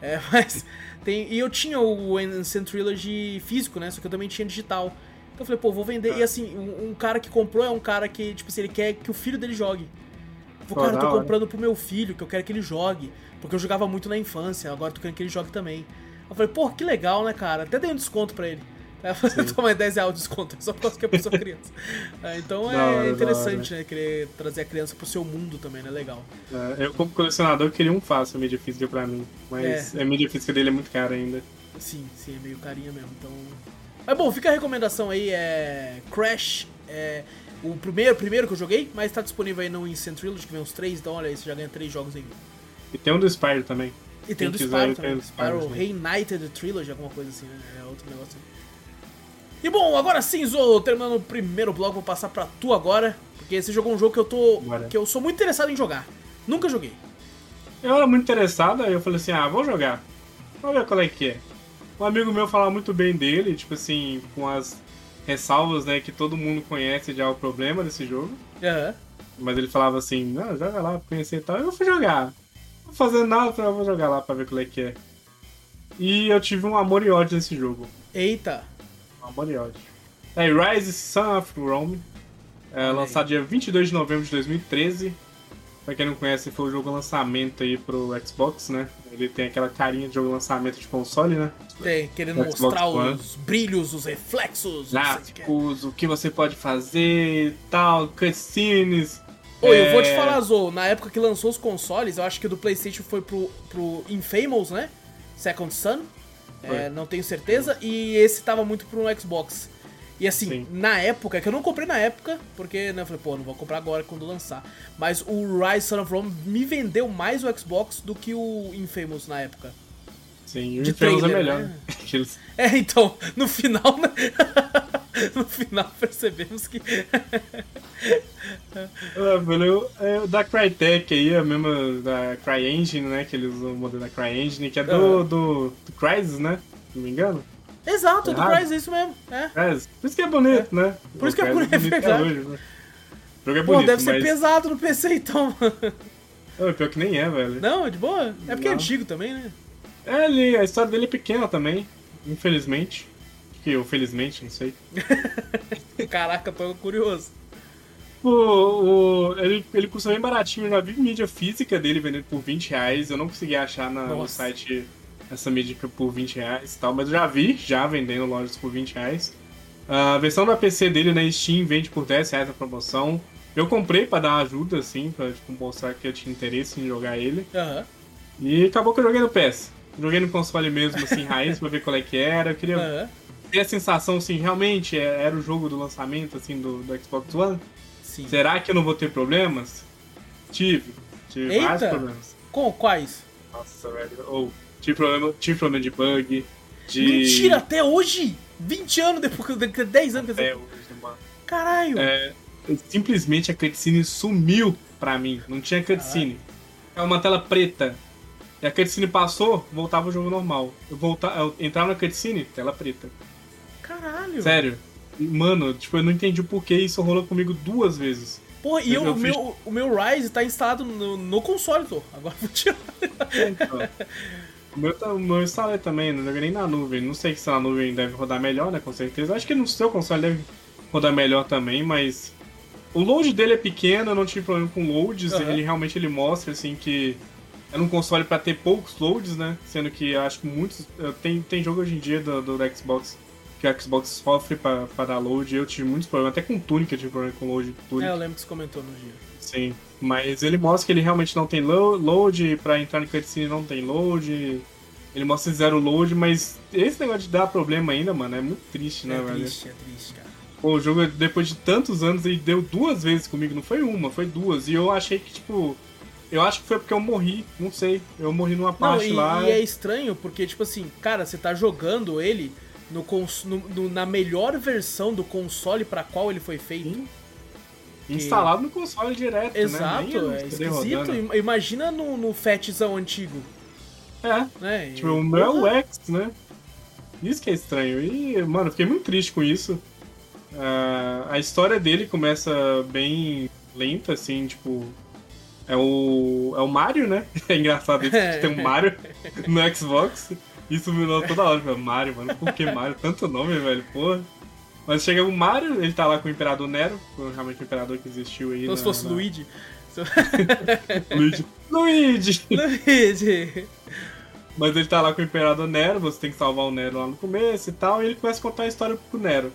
É, mas tem. E eu tinha o Ancient Trilogy físico, né? Só que eu também tinha digital. Então eu falei, pô, vou vender. E assim, um, um cara que comprou é um cara que, tipo assim, ele quer que o filho dele jogue. Pô, cara, eu tô hora. comprando pro meu filho, que eu quero que ele jogue. Porque eu jogava muito na infância, agora eu tô querendo que ele jogue também. Eu falei, pô, que legal, né, cara? Até dei um desconto pra ele. Aí eu falei, toma aí 10 reais de desconto, só por causa que a pessoa é criança. É, então hora, é da interessante, né? Querer trazer a criança pro seu mundo também, né? Legal. É, eu, como colecionador, queria um fácil mídia física pra mim. Mas a mídia física dele é muito cara ainda. Sim, sim, é meio carinha mesmo. Então. Mas bom, fica a recomendação aí, é. Crash. É. O primeiro, primeiro que eu joguei, mas tá disponível aí no Instant Trilogy, que vem uns três, então olha aí, você já ganha três jogos aí. E tem um do Spyro também. E tem o do Quem Spyro também. do Spyro Spyro. Reunited Trilogy, alguma coisa assim, né? É outro negócio. E bom, agora sim, Zo, terminando o primeiro bloco, vou passar pra tu agora. Porque você jogou um jogo que eu tô. Que eu sou muito interessado em jogar. Nunca joguei. Eu era muito interessado, aí eu falei assim, ah, vou jogar. Vamos ver qual é que é. Um amigo meu falava muito bem dele, tipo assim, com as ressalvas, né, que todo mundo conhece já o problema desse jogo. Aham. Mas ele falava assim, não, joga lá pra conhecer e tal. Eu fui jogar. Não fazer nada, eu "Ah, vou jogar lá pra ver qual é que é. E eu tive um amor e ódio nesse jogo. Eita. Um amor e ódio. É Rise Son of Rome. É, lançado dia 22 de novembro de 2013. Pra quem não conhece, foi o jogo lançamento aí pro Xbox, né? Ele tem aquela carinha de jogo lançamento de console, né? Tem, querendo Xbox mostrar One. os brilhos, os reflexos. é. Gráficos, o que você pode fazer e tal, cutscenes. Oi, eu vou É, te falar, Zo, na época que lançou os consoles, eu acho que o do PlayStation foi pro, pro Infamous, né? Second Son. É, não tenho certeza. E esse tava muito pro Xbox. E assim, Sim. na época, que eu não comprei na época, porque né, eu falei, pô, não vou comprar agora quando lançar. Mas o Rise Son of Rome me vendeu mais o Xbox do que o Infamous na época. Sim, o de Infamous é trailer, melhor. né? Aqueles- É, então, no final, né? no final percebemos que. Ah, velho, é, o da Crytek aí, a mesma da CryEngine, né? Que eles usam o modelo da CryEngine, que é do, do, do Crysis, né? Se não me engano. Exato, do Errado. Crysis, é isso mesmo. É. Crysis. Por isso que é bonito, né? Por isso que é Crysis bonito, é verdade. hoje, né? O jogo é Pô, bonito, deve ser mas... pesado no PC então. Ah, pior que nem é, velho. Não, é de boa? É porque é Não. antigo também, né? É, ele, a história dele é pequena também, infelizmente. Que eu, felizmente, não sei. Caraca, tô curioso. O, o, ele, ele custa bem baratinho, vi mídia física dele vendendo por 20 reais. Eu não consegui achar na, no site essa mídia por 20 reais e tal, mas eu já vi, já vendendo lojas por 20 reais. A versão da PC dele na Steam vende por 10 reais a promoção. Eu comprei para dar ajuda, assim, pra tipo, mostrar que eu tinha interesse em jogar ele. Uhum. E acabou que eu joguei no PS. Joguei no console mesmo, assim, raiz, pra ver qual é que era. Eu queria uhum. ter a sensação, assim, realmente é, era o jogo do lançamento, assim, do, do Xbox One. Sim. Será que eu não vou ter problemas? Tive. Tive Eita. vários problemas. Com quais? Nossa, velho. Ou, tive, problema, tive problema de bug. De... Mentira, até hoje? 20 anos depois, 10 anos Até hoje, mano. Caralho. É, simplesmente a cutscene sumiu pra mim. Não tinha cutscene. É uma tela preta. E a cutscene passou, voltava o jogo normal. Eu, voltava, eu entrava na cutscene, tela preta. Caralho. Sério. Mano, tipo, eu não entendi o porquê isso rolou comigo duas vezes. Pô, e eu, eu o, fiz... meu, o meu Rise tá instalado no, no console, tô. Agora vou tirar. Então, o meu, tá, o meu instalei também, não joguei nem na nuvem. Não sei se na nuvem deve rodar melhor, né? Com certeza. Acho que no seu console deve rodar melhor também, mas o load dele é pequeno, eu não tive problema com loads, uhum. ele realmente ele mostra assim que era um console para ter poucos loads, né? Sendo que acho que muitos. Tem, tem jogo hoje em dia do, do Xbox que o Xbox sofre para dar load. Eu tive muitos problemas, até com Tunic eu tive problema com load. Tunic. É, eu lembro que você comentou no dia. Sim, mas ele mostra que ele realmente não tem load, para entrar no cutscene não tem load. Ele mostra zero load, mas esse negócio de dar problema ainda, mano, é muito triste, né, é velho? É triste, é triste, cara. Pô, o jogo, depois de tantos anos, ele deu duas vezes comigo, não foi uma, foi duas. E eu achei que, tipo. Eu acho que foi porque eu morri, não sei. Eu morri numa parte não, e, lá. E é estranho, porque, tipo assim, cara, você tá jogando ele no, no, no na melhor versão do console para qual ele foi feito. Sim. Que... Instalado no console direto, Exato, né? é esquisito. Imagina no, no Fatzão antigo. É. Né? Tipo, o meu o X, né? Isso que é estranho. E, mano, fiquei muito triste com isso. Uh, a história dele começa bem lenta, assim, tipo. É o. É o Mario, né? É engraçado isso que tem um Mario no Xbox. Isso me dá toda hora, Mario, mano. Por que Mario? Tanto nome, velho, porra. Mas chega o Mario, ele tá lá com o Imperador Nero, realmente o Imperador que existiu aí. Então se fosse na... Luigi. Luigi. Luigi! Luigi! Mas ele tá lá com o Imperador Nero, você tem que salvar o Nero lá no começo e tal, e ele começa a contar a história pro Nero.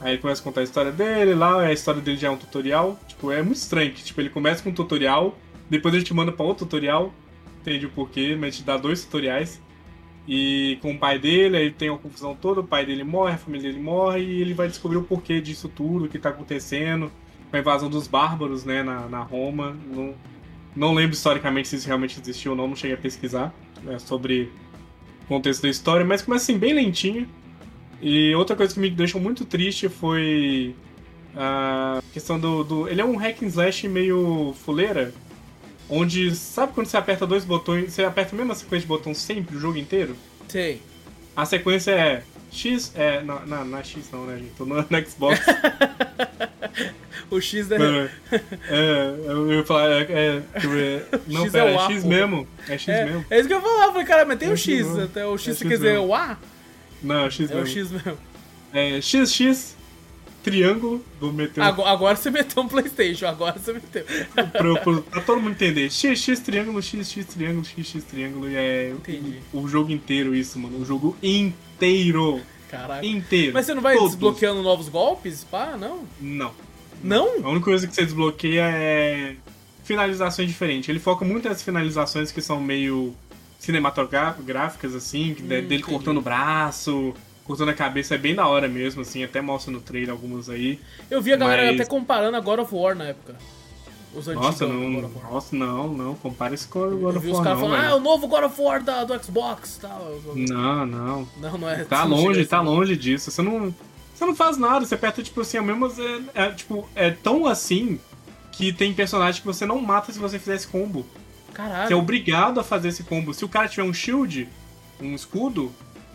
Aí ele começa a contar a história dele lá, a história dele já é um tutorial. Tipo, é muito estranho que tipo, ele começa com um tutorial, depois ele te manda pra outro tutorial, entende o porquê, mas te dá dois tutoriais. E com o pai dele, aí tem uma confusão toda, o pai dele morre, a família dele morre, e ele vai descobrir o porquê disso tudo, o que tá acontecendo, com a invasão dos bárbaros, né, na, na Roma. Não, não lembro historicamente se isso realmente existiu ou não, não cheguei a pesquisar né, sobre o contexto da história, mas começa assim, bem lentinho. E outra coisa que me deixou muito triste foi a questão do, do. Ele é um hack and slash meio fuleira. Onde, sabe quando você aperta dois botões, você aperta a mesma sequência de botões sempre o jogo inteiro? Sei. A sequência é X. É. Não, não, não é X não, né, gente? Tô no, no Xbox. o X é. Não, é, eu ia falar. É, é, não, X pera, é, é X mesmo. É X é, mesmo. É isso que eu ia falar. Eu falei, cara, mas tem é o X. Até o X, é você quer dizer o A? Não, é o X mesmo. É o X mesmo. É XX triângulo, vou meter um... agora, agora, você meteu um Playstation, agora você meteu. pra, pra, pra, todo mundo entender. XX triângulo, XX triângulo, XX triângulo, e é Entendi. O, o, jogo inteiro isso, mano. O jogo inteiro. Caraca. Inteiro. Mas você não vai Todos. desbloqueando novos golpes? Pá, não? Não. Não? A única coisa que você desbloqueia é finalizações diferentes. Ele foca muito nas finalizações que são meio cinematográficas, assim, hum, dele entendi. cortando o braço, cortando a cabeça, é bem da hora mesmo, assim, até mostra no trailer alguns aí. Eu vi a galera mas... até comparando a God of War na época. Os nossa, não, nossa, não, não, compara isso com o God of War. os caras falando, ah, é o novo God of War da, do Xbox tal. Não, não. Não, não é. Tá longe, tá longe disso. Você não. Você não faz nada, você aperta, tipo assim, é mesmo. É, é, tipo, é tão assim que tem personagem que você não mata se você fizer esse combo. Caralho. Você é obrigado a fazer esse combo. Se o cara tiver um shield, um escudo,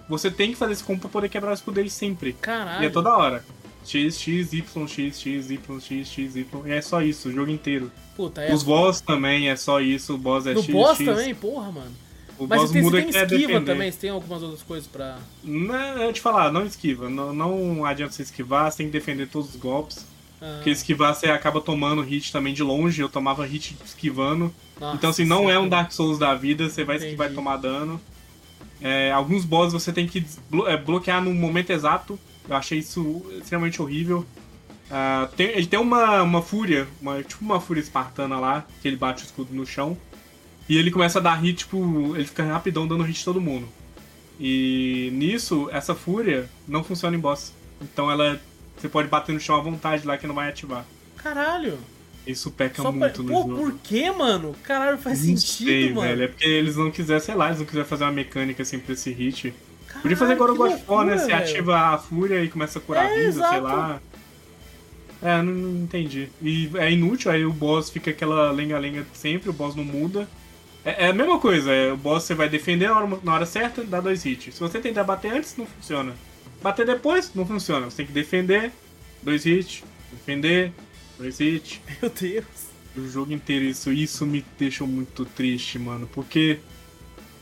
você tem que fazer esse combo pra poder quebrar o escudo dele sempre. Caralho. E é toda hora. X, X, Y, X, X, Y, X, X, Y. E é só isso, o jogo inteiro. Puta, é. Os boss também é só isso, o boss é no X. O boss X. também, porra, mano. O Mas boss tem, muda tem que é esquiva defender. também, você tem algumas outras coisas pra. Não, eu te falar, não esquiva. Não, não adianta você esquivar, você tem que defender todos os golpes. Ah. Porque esquivar você acaba tomando hit também de longe, eu tomava hit esquivando. Nossa, então, assim, não é um Dark Souls da vida, você vai esquivar vai tomar dano. É, alguns bosses você tem que é, bloquear no momento exato. Eu achei isso extremamente horrível. Uh, tem, ele tem uma, uma fúria, uma, tipo uma fúria espartana lá, que ele bate o escudo no chão. E ele começa a dar hit, tipo, ele fica rapidão dando hit todo mundo. E nisso, essa fúria não funciona em boss. Então ela. Você pode bater no chão à vontade lá que não vai ativar. Caralho! Isso peca Só muito pra... no Pô, jogo. por que, mano? Caralho, faz não sentido, sei, mano. Velho. É porque eles não quiseram, sei lá, eles não quiseram fazer uma mecânica assim pra esse hit. Caralho, Podia fazer agora o God of né? Você ativa a fúria e começa a curar é, a vida, exato. sei lá. É, não, não, entendi. E é inútil, aí o boss fica aquela lenga-lenga sempre, o boss não muda. É, é a mesma coisa, é, o boss você vai defender na hora, na hora certa, dá dois hits. Se você tentar bater antes, não funciona. Bater depois, não funciona. Você tem que defender, dois hits, defender, dois hits. Meu Deus. O jogo inteiro, isso, isso me deixou muito triste, mano. Porque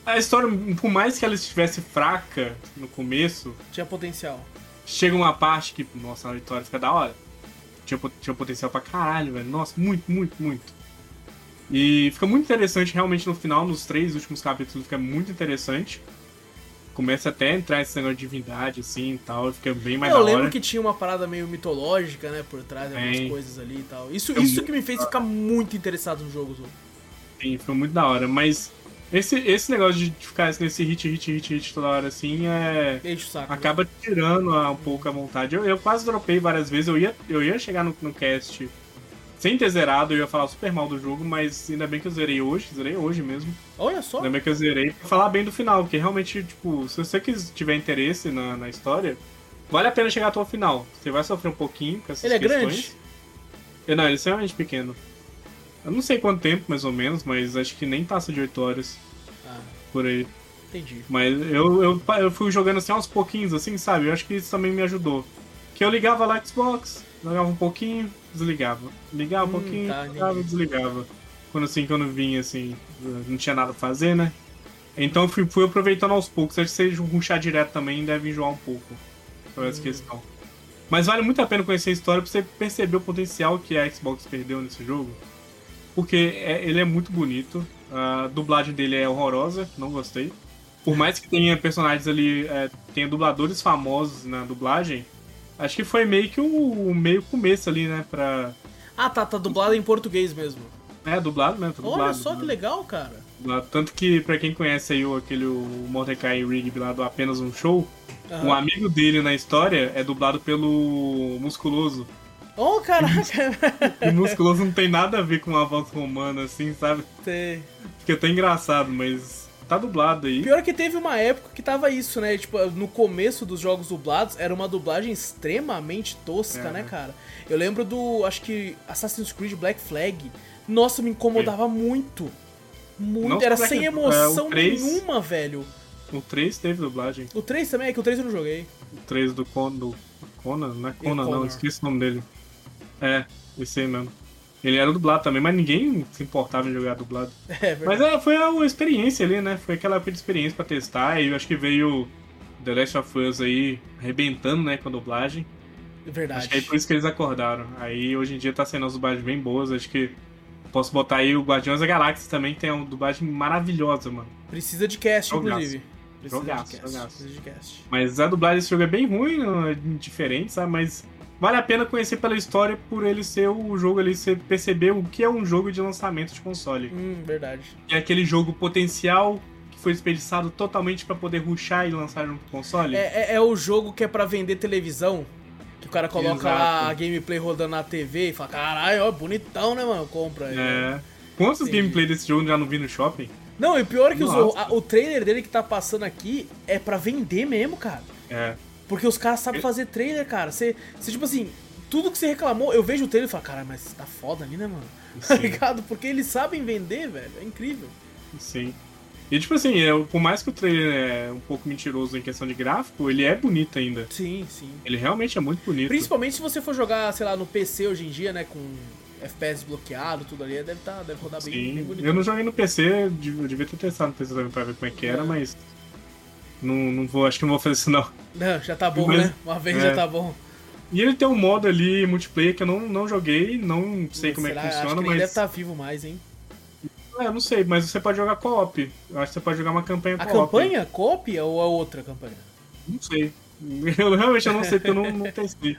a história, por mais que ela estivesse fraca no começo. Tinha potencial. Chega uma parte que, nossa, a vitória fica da hora. Tinha, tinha potencial pra caralho, velho. Nossa, muito, muito, muito. E fica muito interessante realmente no final, nos três últimos capítulos, fica muito interessante. Começa até a entrar esse negócio de divindade, assim e tal, fica bem mais Eu da lembro hora. que tinha uma parada meio mitológica, né, por trás, algumas é. coisas ali e tal. Isso, isso que me fez ficar muito interessado no jogo, Zô. Sim, foi muito da hora, mas esse, esse negócio de ficar nesse hit, hit, hit, hit toda hora assim é. Saco, acaba né? tirando um pouco a vontade. Eu, eu quase dropei várias vezes, eu ia, eu ia chegar no, no cast sem ter zerado, eu ia falar super mal do jogo, mas ainda bem que eu zerei hoje, zerei hoje mesmo. Olha só. Ainda bem que eu zerei pra falar bem do final, porque realmente, tipo, se você tiver interesse na, na história, vale a pena chegar até o final. Você vai sofrer um pouquinho com essas Ele é questões. grande? Não, ele é extremamente pequeno. Eu não sei quanto tempo, mais ou menos, mas acho que nem passa de 8 horas. Ah. Por aí. Entendi. Mas eu, eu, eu fui jogando assim aos pouquinhos, assim, sabe? Eu acho que isso também me ajudou. Que eu ligava lá Xbox, jogava um pouquinho, desligava. Ligava um hum, pouquinho, tá, ligava, desligava. Quando assim, quando vinha assim, não tinha nada pra fazer, né? Então eu fui, fui aproveitando aos poucos. Acho que se ruxar direto também deve enjoar um pouco. Por essa hum. questão. Mas vale muito a pena conhecer a história pra você perceber o potencial que a Xbox perdeu nesse jogo. Porque é, ele é muito bonito. A dublagem dele é horrorosa, não gostei. Por mais que tenha personagens ali, é, tenha dubladores famosos na dublagem, acho que foi meio que o, o meio começo ali, né? Pra... Ah, tá, tá dublado em português mesmo. É, dublado mesmo, tá dublado. Olha só que legal, cara. Tanto que, pra quem conhece aí o, aquele o Mordecai Rigby lá do Apenas Um Show, uhum. um amigo dele na história é dublado pelo Musculoso. Oh, caraca! E musculoso não tem nada a ver com uma voz romana, assim, sabe? Tem. Fica até engraçado, mas tá dublado aí. Pior que teve uma época que tava isso, né? Tipo, no começo dos jogos dublados, era uma dublagem extremamente tosca, é. né, cara? Eu lembro do, acho que Assassin's Creed Black Flag. Nossa, me incomodava é. muito. Muito. Era sem emoção é, 3, nenhuma, velho. O 3 teve dublagem. O 3 também? É que o 3 eu não joguei. O 3 do, Con, do Conan? Não é Conan, não. Esqueci o nome dele. É, esse aí mesmo. Ele era dublado também, mas ninguém se importava em jogar dublado. É, mas é, foi a experiência ali, né? Foi aquela época de experiência pra testar. E eu acho que veio The Last of Us aí arrebentando, né, com a dublagem. Verdade. Acho que é por isso que eles acordaram. Aí hoje em dia tá sendo as dublagens bem boas. Acho que posso botar aí o Guardiões da Galáxia também, que tem uma dublagem maravilhosa, mano. Precisa de cast, jogaço. inclusive. Precisa jogaço, de cast. Jogaço. Precisa de cast. Mas a dublagem desse jogo é bem ruim, é diferente, sabe? Mas vale a pena conhecer pela história por ele ser o jogo ali, você perceber o que é um jogo de lançamento de console. Hum, verdade. É aquele jogo potencial que foi desperdiçado totalmente para poder ruxar e lançar no console. É, é, é, o jogo que é para vender televisão. Que o cara coloca lá a gameplay rodando na TV e fala, caralho, ó, bonitão, né, mano? Compra aí. É. Quantos Entendi. gameplay desse jogo já não vi no shopping? Não, e o pior é que os, a, o trailer dele que tá passando aqui é para vender mesmo, cara. É. Porque os caras sabem fazer trailer, cara. Você, você, tipo assim, tudo que você reclamou, eu vejo o trailer e falo, cara, mas tá foda ali, né, mano? Tá ligado? Porque eles sabem vender, velho. É incrível. Sim. E tipo assim, é, por mais que o trailer é um pouco mentiroso em questão de gráfico, ele é bonito ainda. Sim, sim. Ele realmente é muito bonito. Principalmente se você for jogar, sei lá, no PC hoje em dia, né, com FPS bloqueado, tudo ali, deve, tá, deve rodar bem, bem bonito. Eu não joguei no PC, eu devia ter testado no PC também pra ver como é que era, é. mas não, não vou, acho que não vou fazer isso não. Não, já tá bom, Mas, né? Uma vez é, já tá bom. E ele tem um modo ali multiplayer que eu não, não joguei, não sei como Será? é que funciona, acho que mas. ele deve estar vivo mais, hein? É, não sei, mas você pode jogar co-op. Eu acho que você pode jogar uma campanha A co-op. campanha copia ou a outra campanha? Não sei. Eu realmente eu não sei porque eu não, não testei.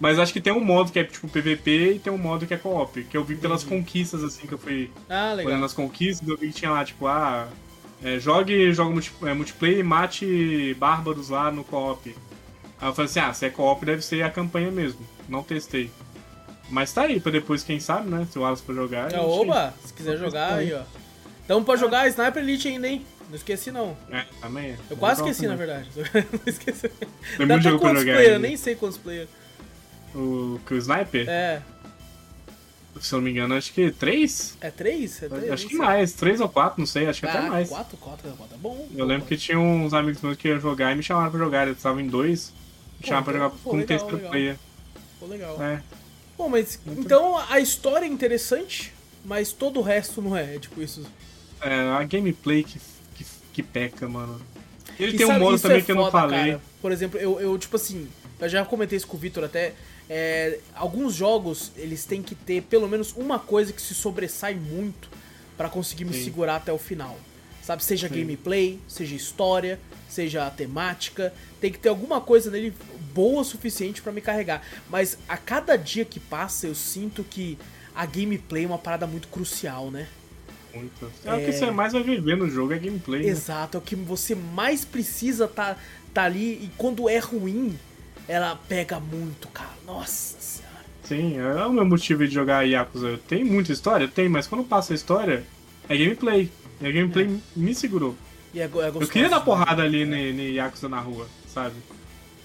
Mas acho que tem um modo que é tipo PVP e tem um modo que é co-op. Que eu vi pelas conquistas, assim, que eu fui Ah, legal. olhando as conquistas, eu vi que tinha lá, tipo, ah. É, jogue jogo multi, é, multiplayer e mate bárbaros lá no co-op. Aí eu falei assim, ah, se é co-op deve ser a campanha mesmo. Não testei. Mas tá aí pra depois, quem sabe, né? Se o Wallace for jogar. É, oba, se quiser jogar aí, ó. Então pode jogar Sniper Elite ainda, hein? Não esqueci não. É, também é. Eu quase esqueci, na também. verdade. não esqueci. Tem muito jogo pra jogar player, ainda. nem sei quantos player. O, que o Sniper, É, se eu não me engano, acho que três? é três? É três? Acho que sei. mais, três ou quatro, não sei, acho que até Ah, mais. quatro, quatro, quatro, é bom. Eu lembro que tinha uns amigos meus que iam jogar e me chamaram pra jogar, eles estavam em dois, me Pô, chamaram pra jogar pô, com um legal, terceiro legal. player. Pô, legal. É. Bom, mas então a história é interessante, mas todo o resto não é, é tipo isso. É, a gameplay que, que, que peca, mano. Ele E tem um sabe, modo isso também é que eu não foda, falei. cara. Por exemplo, eu, eu, tipo assim, eu já comentei isso com o Vitor até. É, alguns jogos, eles têm que ter pelo menos uma coisa que se sobressai muito pra conseguir me Sim. segurar até o final. Sabe, seja Sim. gameplay, seja história, seja a temática, tem que ter alguma coisa nele boa o suficiente pra me carregar. Mas a cada dia que passa, eu sinto que a gameplay é uma parada muito crucial, né? Muito. É, o que você mais vai viver no jogo, é gameplay. né? Exato, é o que você mais precisa tá, tá ali e quando é ruim, ela pega muito, cara. Nossa senhora. Sim, é o meu motivo de jogar Yakuza. Tem muita história? Tem, mas quando passa a história, é gameplay. E a gameplay me segurou. É, go- é Eu gostoso. queria dar porrada ali no, no Yakuza na rua, sabe?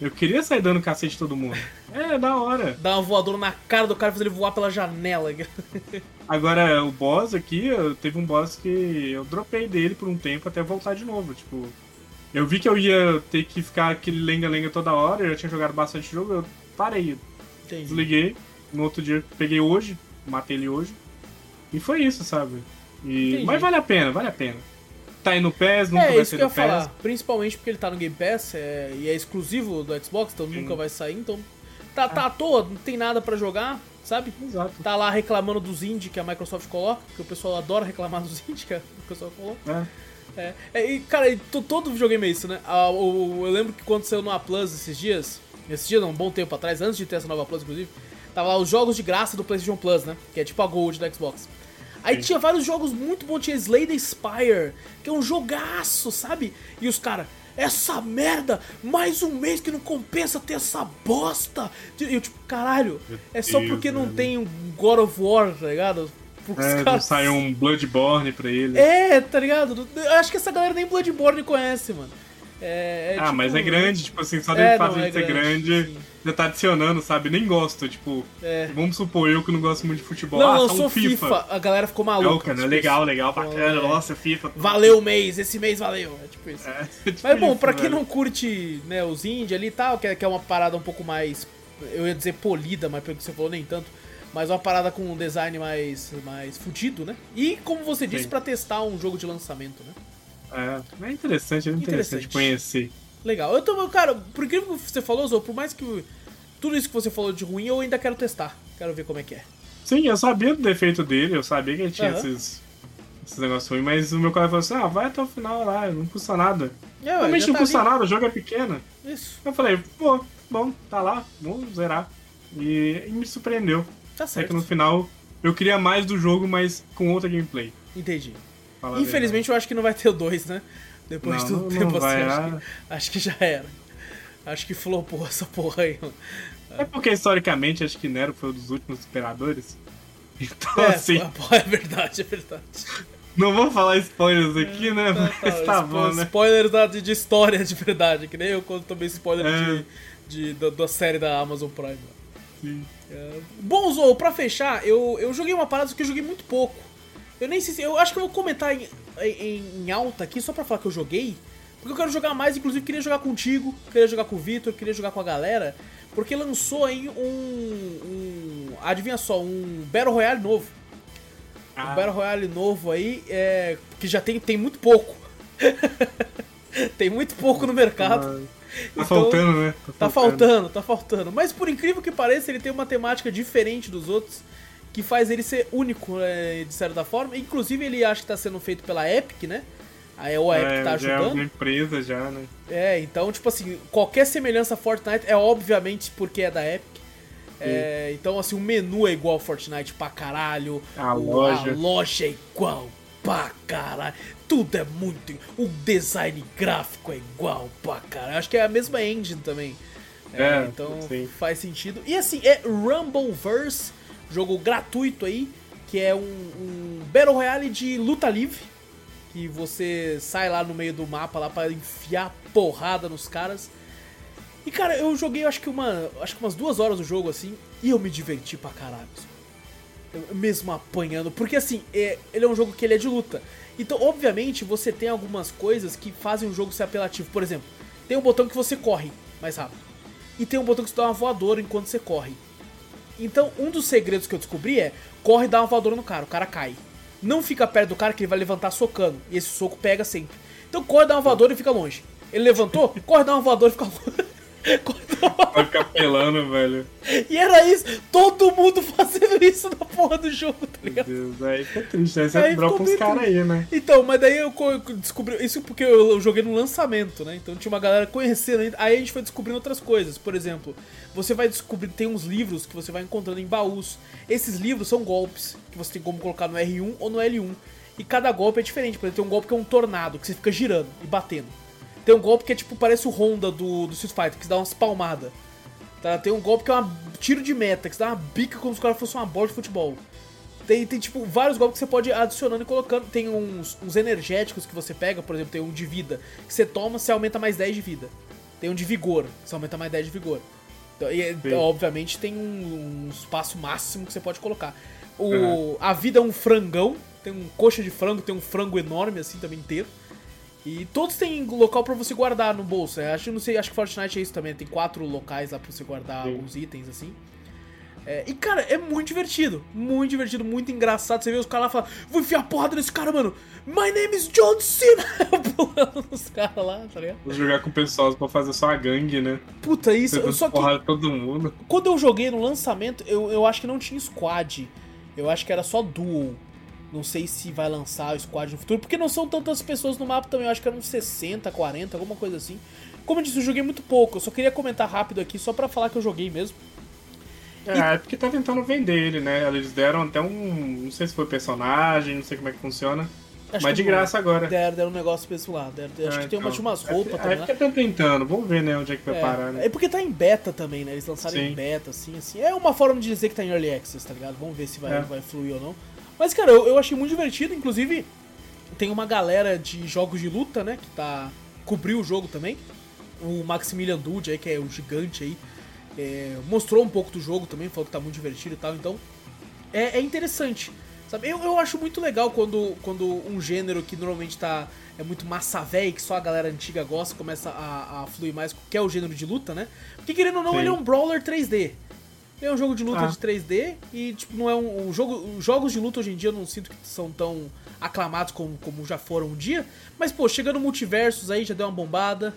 Eu queria sair dando cacete em todo mundo. É, da hora. Dar uma voadora na cara do cara e fazer ele voar pela janela. Agora, o boss aqui, eu- teve um boss que eu dropei dele por um tempo até voltar de novo. Tipo, eu vi que eu ia ter que ficar aquele lenga-lenga toda hora, eu já tinha jogado bastante jogo, eu parei, Entendi. desliguei. No outro dia, peguei hoje, matei ele hoje. E foi isso, sabe? E... Mas vale a pena, vale a pena. Tá aí no PES, nunca É, vai isso ser que eu PES. falar. Principalmente porque ele tá no Game Pass é, e é exclusivo do Xbox, então Sim. nunca vai sair. Então tá, tá à toa, não tem nada pra jogar, sabe? Exato. Tá lá reclamando dos indie que a Microsoft coloca, porque o pessoal adora reclamar dos indie que a Microsoft coloca. É. É, é, e, cara, e to- todo videogame é isso, né? Ah, o- eu lembro que quando saiu no A Plus esses dias, esses dias não, um bom tempo atrás, antes de ter essa nova Plus, inclusive, tava lá os jogos de graça do PlayStation Plus, né? Que é tipo a Gold do Xbox. Aí Sim. tinha vários jogos muito bons, tinha Slay the Spire, que é um jogaço, sabe? E os caras, essa merda, mais um mês que não compensa ter essa bosta. E eu, tipo, caralho, é só porque não tem um God of War, tá ligado? Os É, caras- saiu um Bloodborne pra ele. é, tá ligado? Eu acho que essa galera nem Bloodborne conhece, mano. É, é ah, tipo- mas é grande, tipo assim, só É, dele não, fazer é de ser grande, sim. já tá adicionando, sabe? Nem gosto, tipo, É. vamos supor, eu que não gosto muito de futebol, Não, ah, lançou um FIFA. FIFA. a galera ficou Não, maluca. cara, é tipo legal, legal, bacana, É. nossa, FIFA. Valeu o mês, esse mês valeu. É tipo isso. É, tipo Mas bom, isso, pra quem velho. não curte né, os indie ali e tal, é, que é uma parada um pouco mais. Eu ia dizer polida, mas pelo que você falou, nem tanto. Mas uma parada com um design mais, mais fudido, né? E como você disse, pra testar um jogo de lançamento, né? É, é interessante, é interessante Interessante. conhecer. Legal. Eu tô, cara, por incrível que você falou, Zou, por mais que tudo isso que você falou de ruim, eu ainda quero testar. Quero ver como é que é. Sim, eu sabia do defeito dele, eu sabia que ele tinha Aham. esses, esses negócios ruins, mas o meu colega falou assim, ah, vai até o final lá, não custa nada. É, Realmente não tá custa ali. nada, o jogo é pequeno. Isso, Eu falei, pô, bom, tá lá, vamos zerar. E, e me surpreendeu. Tá É certo. que no final eu queria mais do jogo, mas com outra gameplay. Entendi. falar a Infelizmente eu acho que não vai ter o 2, né? Depois Não, do não- tempo assim, acho, que, acho que já era. Acho que flopou essa porra aí. É porque historicamente acho que Nero foi um dos últimos imperadores. Então, É, assim, é verdade, é verdade. não vou falar spoilers aqui, né? Mas tá spo- bom, né? Spoilers da- de, de história de verdade, que nem eu quando tomei spoiler É. de, de- da, da série da Amazon Prime. Bom, Zou, pra fechar, eu, eu joguei uma parada que eu joguei muito pouco. Eu nem sei se. Eu acho que eu vou comentar em, em, em alta aqui só pra falar que eu joguei. Porque eu quero jogar mais, inclusive queria jogar contigo, queria jogar com o Vitor, queria jogar com a galera. Porque lançou aí um. um adivinha só, um Battle Royale novo. Ah. Um Battle Royale novo aí, é, que já tem, tem muito pouco. tem muito pouco no mercado. Tá então, faltando, né? Tá, tá faltando, tá faltando. Mas por incrível que pareça, ele tem uma temática diferente dos outros, que faz ele ser único, né, de certa forma. Inclusive, ele acha que tá sendo feito pela Epic, né? Aí o Epic é, tá ajudando. Já é uma empresa já, né? É, então, tipo assim, qualquer semelhança a Fortnite é obviamente porque é da Epic. É, então, assim, o menu é igual ao Fortnite pra caralho. A loja. A loja é igual pra caralho. Tudo é muito. O design gráfico é igual pra caralho. Acho que é a mesma engine também. É, é então sim. faz sentido. E assim, é Rumbleverse, jogo gratuito aí, que é um, um Battle Royale de luta livre. Que você sai lá no meio do mapa lá para enfiar porrada nos caras. E cara, eu joguei acho que uma. Acho que umas duas horas do jogo assim, e eu me diverti pra caralho. Mesmo apanhando. Porque assim, é, ele é um jogo que ele é de luta. Então, obviamente, você tem algumas coisas que fazem o jogo ser apelativo. Por exemplo, tem um botão que você corre mais rápido. E tem um botão que você dá uma voadora enquanto você corre. Então, um dos segredos que eu descobri é: corre e dá uma voadora no cara, o cara cai. Não fica perto do cara que ele vai levantar socando. E esse soco pega sempre. Então corre, dá uma voadora e fica longe. Ele levantou, corre, dá uma voadora e fica longe. Vai ficar pelando, velho. E era isso, todo mundo fazendo isso na porra do jogo, tá ligado? Meu Deus, aí fica triste, aí você dropa uns caras aí, né? Então, mas daí eu descobri. Isso porque eu joguei no lançamento, né? Então tinha uma galera conhecendo. Aí a gente foi descobrindo outras coisas. Por exemplo, você vai descobrir. Tem uns livros que você vai encontrando em baús. Esses livros são golpes que você tem como colocar no R1 ou no L1. E cada golpe é diferente. Por exemplo, tem um golpe que é um tornado, que você fica girando e batendo. Tem um golpe que é tipo, parece o Honda do, do Street Fighter, que dá umas palmadas. Tá? Tem um golpe que é um tiro de meta, que dá uma bica como se o cara fosse uma bola de futebol. Tem, tem, tipo, vários golpes que você pode ir adicionando e colocando. Tem uns, uns energéticos que você pega, por exemplo, tem um de vida, que você toma, você aumenta mais 10 de vida. Tem um de vigor, você aumenta mais 10 de vigor. Então, e, obviamente tem um, um, espaço máximo que você pode colocar. O, uhum. A vida é um frangão, tem um coxa de frango, tem um frango enorme assim também inteiro. E todos têm local para você guardar no bolso. Eu acho, não sei, acho que Fortnite é isso também. Tem quatro locais lá pra você guardar Sim. alguns itens, assim. É, e, cara, é muito divertido. Muito divertido, muito engraçado. Você vê os caras lá falando, vou enfiar porrada nesse cara, mano. My name is John Cena. Pulando nos caras lá, tá ligado? Vou jogar com pessoas pra fazer só a gangue, né? Puta, isso. Eu só que, porrada todo mundo. Quando eu joguei no lançamento, eu, eu acho que não tinha squad. Eu acho que era só duo. Não sei se vai lançar o Squad no futuro, porque não são tantas pessoas no mapa também. Eu acho que eram 60, 40, alguma coisa assim. Como eu disse, eu joguei muito pouco. Eu só queria comentar rápido aqui, só pra falar que eu joguei mesmo. É, e... é porque tá tentando vender ele, né? Eles deram até um. Não sei se foi personagem, não sei como é que funciona. Acho mas de graça agora. Deram, deram um negócio pra esse lado. Deram, é, acho que tem umas, então. umas roupas é, também. É porque estão tentando, vamos ver né, onde é que vai é, parar, né? É porque tá em beta também, né? Eles lançaram Sim. em beta, assim, assim. É uma forma de dizer que tá em early access, tá ligado? Vamos ver se vai, é. vai fluir ou não. Mas, cara, eu, eu achei muito divertido. Inclusive, tem uma galera de jogos de luta, né? Que tá. cobriu o jogo também. O Maximilian Dude aí, que é o gigante aí. É, mostrou um pouco do jogo também, falou que tá muito divertido e tal. Então, é, é interessante. Sabe? Eu, eu acho muito legal quando, quando um gênero que normalmente tá. É muito massa velho, que só a galera antiga gosta, começa a, a fluir mais, que é o gênero de luta, né? Porque querendo ou não, Sim. ele é um brawler 3D. É um jogo de luta ah. de 3D e, tipo, não é um, um jogo. Jogos de luta hoje em dia eu não sinto que são tão aclamados como, como já foram um dia. Mas, pô, chegando multiversos aí, já deu uma bombada.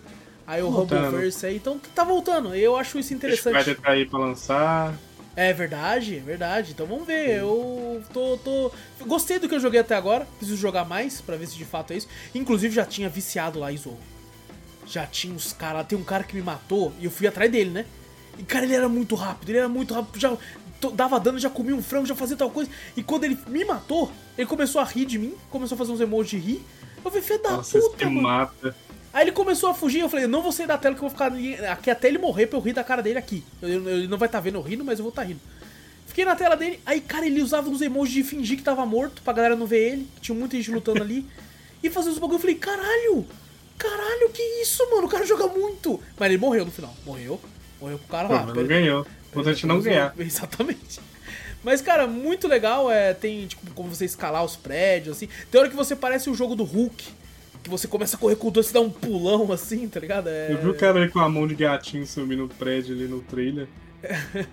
Aí o Rumbleverse aí, então tá voltando. Eu acho isso interessante. Vai ter aí pra lançar. É verdade, é verdade. Então vamos ver. Eu tô, tô. Gostei do que eu joguei até agora. Preciso jogar mais para ver se de fato é isso. Inclusive já tinha viciado lá, Iso. Já tinha os caras. Tem um cara que me matou e eu fui atrás dele, né? E, cara, ele era muito rápido, ele era muito rápido, já dava dano, já comia um frango, já fazia tal coisa. E quando ele me matou, ele começou a rir de mim, começou a fazer uns emojis de rir. Eu falei, filho da Nossa, puta, mano. Mata. Aí ele começou a fugir, eu falei, eu não vou sair da tela que eu vou ficar aqui até ele morrer pra eu rir da cara dele aqui. Ele não vai estar tá vendo eu rindo, mas eu vou estar tá rindo. Fiquei na tela dele, aí, cara, ele usava uns emojis de fingir que tava morto, pra galera não ver ele, que tinha muita gente lutando ali. e fazia uns bagulho, eu falei, caralho, caralho, que isso, mano, o cara joga muito. Mas ele morreu no final, morreu. Morreu pro cara lá. Não ganhou. Importante não ganhar. Exatamente. Mas, cara, muito legal. É, tem, tipo, como você escalar os prédios, assim. Tem hora que você parece o jogo do Hulk. Que você começa a correr com o dois e dá um pulão, assim, tá ligado? É... Eu vi o cara aí com a mão de gatinho subindo no prédio ali no trailer.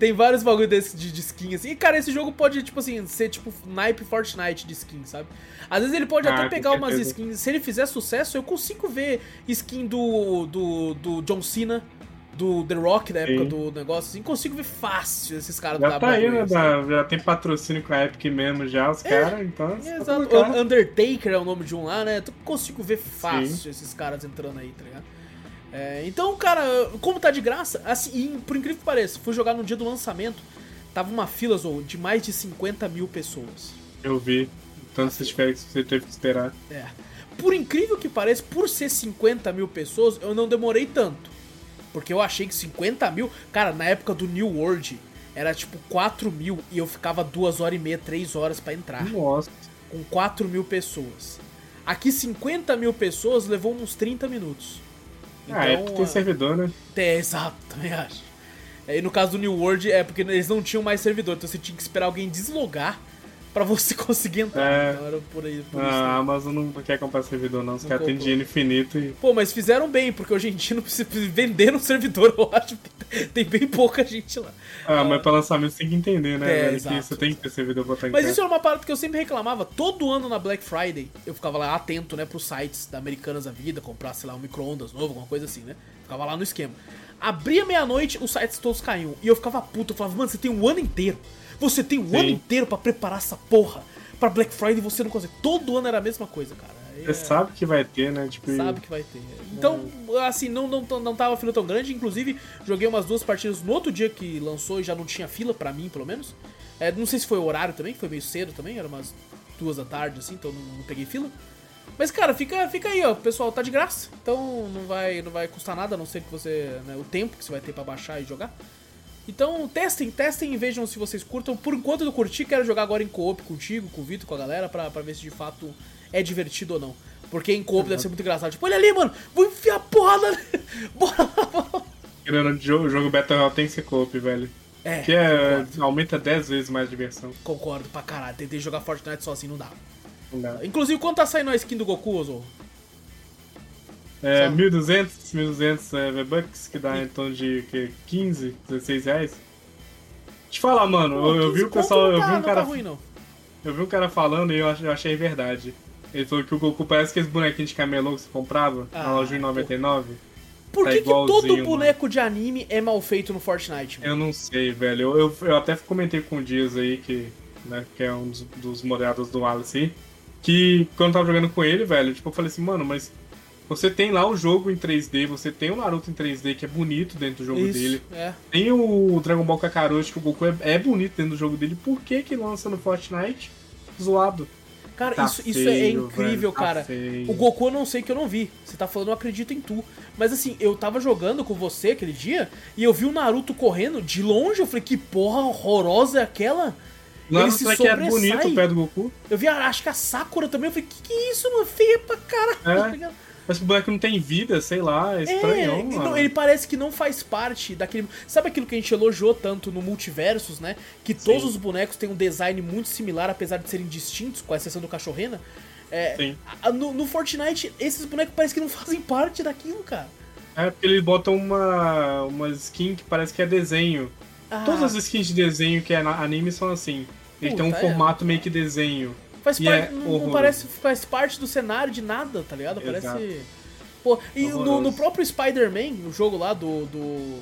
Tem vários bagulho desses de, de skin, assim. E, cara, esse jogo pode, tipo assim, ser tipo naipe Fortnite de skin, sabe? Às vezes ele pode ah, até pegar umas skins. Se ele fizer sucesso, eu consigo ver skin do, do, do John Cena do The Rock, da época Sim. do negócio, assim, consigo ver fácil esses caras já tá aí, né? Assim. Já tem patrocínio com a Epic mesmo já, os é, caras, então. É, exato. Undertaker é o nome de um lá, né? Eu consigo ver fácil Sim. esses caras entrando aí, tá ligado? É, então, cara, como tá de graça, assim, por incrível que pareça, fui jogar no dia do lançamento, tava uma fila, Zou, de mais de 50 mil pessoas. Eu vi. Tanto você, tiver, você teve que esperar. É. Por incrível que pareça, por ser 50 mil pessoas, eu não demorei tanto. Porque eu achei que 50 mil. Cara, na época do New World, era tipo 4 mil e eu ficava 2 horas e meia, 3 horas para entrar. Nossa. Com 4 mil pessoas. Aqui 50 mil pessoas levou uns 30 minutos. Então, ah, é porque tem servidor, né? É, exato, também acho. E no caso do New World, é porque eles não tinham mais servidor, então você tinha que esperar alguém deslogar pra você conseguir entrar. É. Então era por aí. Por ah, isso, né? a Amazon não quer comprar servidor, não. Os caras têm dinheiro infinito e. Pô, mas fizeram bem, porque hoje em dia não precisa vender um servidor, eu acho. Tem bem pouca gente lá. Ah, ah, mas pra lançamento você tem que entender, né, é, velho? Exato, que você tem que ter servidor pra estar Mas isso era uma parada que eu sempre reclamava. Todo ano na Black Friday, eu ficava lá atento, né, pros sites da Americanas da Vida, comprar, sei lá, um micro-ondas novo, alguma coisa assim, né? Ficava lá no esquema. Abria meia-noite, os sites todos caíam. E eu ficava puto. Eu falava, mano, você tem um ano inteiro. Você tem Sim. ano inteiro para preparar essa porra pra Black Friday você não consegue. Todo ano era a mesma coisa, cara. Você é... sabe que vai ter, né? Tipo, sabe que vai ter. Então, assim, não, não, não tava fila tão grande. Inclusive, joguei umas duas partidas no outro dia que lançou e já não tinha fila, pra mim, pelo menos. É, não sei se foi o horário também, foi meio cedo também, era umas duas da tarde, assim, então não, não peguei fila. Mas, cara, fica, fica aí, ó. Pessoal, tá de graça. Então não vai, não vai custar nada, a não ser que você. Né, o tempo que você vai ter pra baixar e jogar. Então testem, testem e vejam se vocês curtam. Por enquanto eu curti, quero jogar agora em co-op contigo, com o Vitor, com a galera, pra, pra ver se de fato é divertido ou não. Porque em co-op deve ser muito engraçado. Tipo, olha ali, mano, vou enfiar porrada. Bora lá, Querendo jogo, jogo Battle Royale tem que ser co-op, velho. É. Que é, aumenta 10 vezes mais a diversão. Concordo pra caralho. Tentei jogar Fortnite sozinho, não dá. Não dá. Inclusive, quanto tá saindo a skin do Goku, Ozo? É, 1.200, 1.200 é, V-Bucks, que dá em torno de que, 15, 16 reais. Te falar, mano, Pô, eu, eu vi o pessoal. Tá, eu vi um cara. Tá ruim, eu vi um cara falando e eu achei verdade. Ele falou que o Goku parece aqueles bonequinhos de camelô que você comprava ah, na loja em 99. Por tá que, que todo boneco de anime é mal feito no Fortnite? Mano? Eu não sei, velho. Eu, eu, eu, até comentei com o Dias aí, que, né, que é um dos, dos do Alice, que quando eu tava jogando com ele, velho, tipo, eu falei assim, mano, mas você tem lá o jogo em 3D, você tem o Naruto em 3D, que é bonito dentro do jogo Isso, dele. É. Tem o Dragon Ball Kakaroto, que o Goku é, é, bonito dentro do jogo dele. Por que que lança no Fortnite zoado? Cara, tá isso, feio, isso é incrível, velho, tá cara. Feio. O Goku eu não sei que eu não vi. Você tá falando, eu acredito em tu. Mas assim, eu tava jogando com você aquele dia e eu vi o Naruto correndo de longe. Eu falei, que porra horrorosa é aquela? Não, ele se que é bonito o pé do Goku. Eu vi, acho que a Sakura também. Eu falei, que que é isso, mano? Feia pra caralho. É. Mas o boneco não tem vida, sei lá, é estranho. É, não, ele parece que não faz parte daquele. Sabe aquilo que a gente elogiou tanto no Multiversos, né? Que Sim. todos os bonecos têm um design muito similar, apesar de serem distintos, com exceção do cachorrena. É, Sim. No, no Fortnite, esses bonecos parecem que não fazem parte daquilo, cara. É, porque ele bota uma, uma skin que parece que é desenho. Ah. Todas as skins de desenho que é anime são assim. Ele Puta, tem um é. formato meio que desenho. Faz parte, é não, não, parece faz parte do cenário de nada, tá ligado? Parece. Exato. Pô, e no, no, próprio Spider-Man, o jogo lá do, do,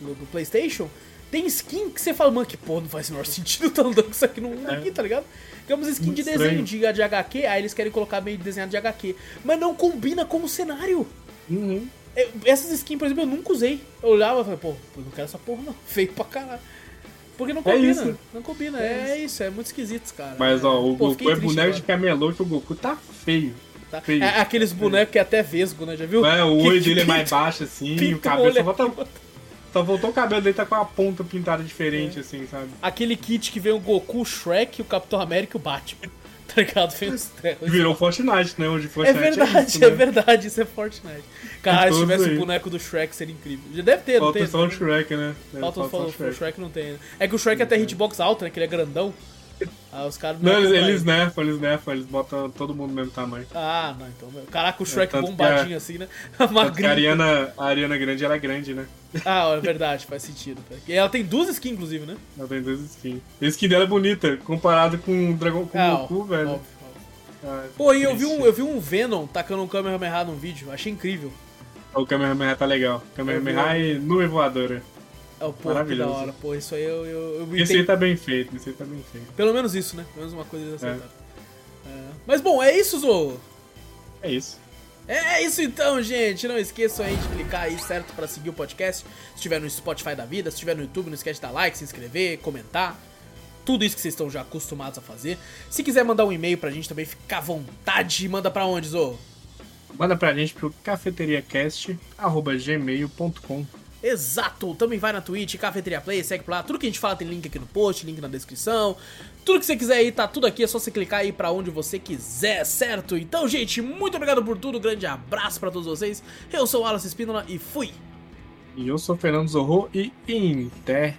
do, PlayStation, tem skin que você fala, mano, que pô, não faz o menor sentido tá andando com isso aqui no é. aqui, tá ligado? Digamos skin Muito de desenho de, de HQ, aí eles querem colocar meio desenhado de HQ. Mas não combina com o cenário. Uhum. essas skins, por exemplo, eu nunca usei. Eu olhava e falei, pô, eu não quero essa porra não. Feio pra caralho. Porque não é combina. É não combina. É, é isso. é muito esquisito, cara. Mas, ó, o Pô, Goku é boneco agora. de camelô que o Goku tá feio. Tá. Feio. É, aqueles bonecos que é até vesgo, né? Já viu? É, o olho dele é mais baixo, assim, e o cabelo só volta. Só voltou o cabelo dele, tá com a ponta pintada diferente, é. assim, sabe? Aquele kit que vem o Goku, o Shrek, o Capitão América e o Batman. Tá ligado? Virou Fortnite, né? Hoje Fortnite é verdade, é, isso, né? é verdade, isso é Fortnite. Cara, se tivesse o boneco do Shrek seria incrível. Já deve ter, Falta não tem? Falta só o Shrek, né? Falta, Falta o Shrek. Shrek não tem. Né? É que o Shrek é até hitbox alta, né? Que ele é grandão. Aí os caras não. Não, eles, eles nerfam, eles nerfam, eles botam todo mundo no mesmo tamanho. Ah, não, então. Caraca, o Shrek é, bombadinho a, assim, né? Magrinho. A Ariana, a Ariana Grande, ela é grande, né? Ah, é verdade, faz sentido. E ela tem duas skins, inclusive, né? Ela tem duas skins. A skin dela é bonita, comparado com o Dragon com ah, o Goku, velho. Óbvio, óbvio. Ah, Pô, e eu vi, um, eu vi um Venom tacando um Kamehameha num vídeo, achei incrível. O Kamehameha tá legal. Kamehameha e nuvem voadora. É o pô, que da hora. Pô, isso aí eu. eu, eu esse aí tá bem feito, esse aí tá bem feito. Pelo menos isso, né? Pelo menos uma coisa eles acertaram. É. É. Mas bom, é isso, Zo. É isso. É isso então, gente. Não esqueçam aí de clicar aí, certo, para seguir o podcast. Se estiver no Spotify da vida, se estiver no YouTube, não esquece de dar like, se inscrever, comentar. Tudo isso que vocês estão já acostumados a fazer. Se quiser mandar um e-mail pra gente também, fica à vontade. Manda pra onde, Zo? Manda pra gente pro cafeteriacast.gmail.com Exato! Também vai na Twitch, Cafeteria Play, segue por lá. Tudo que a gente fala tem link aqui no post, link na descrição. Tudo que você quiser aí, tá tudo aqui, é só você clicar aí pra onde você quiser, certo? Então, gente, muito obrigado por tudo, grande abraço para todos vocês. Eu sou o Wallace Espínola e fui! E eu sou o Fernando Zorro e Inter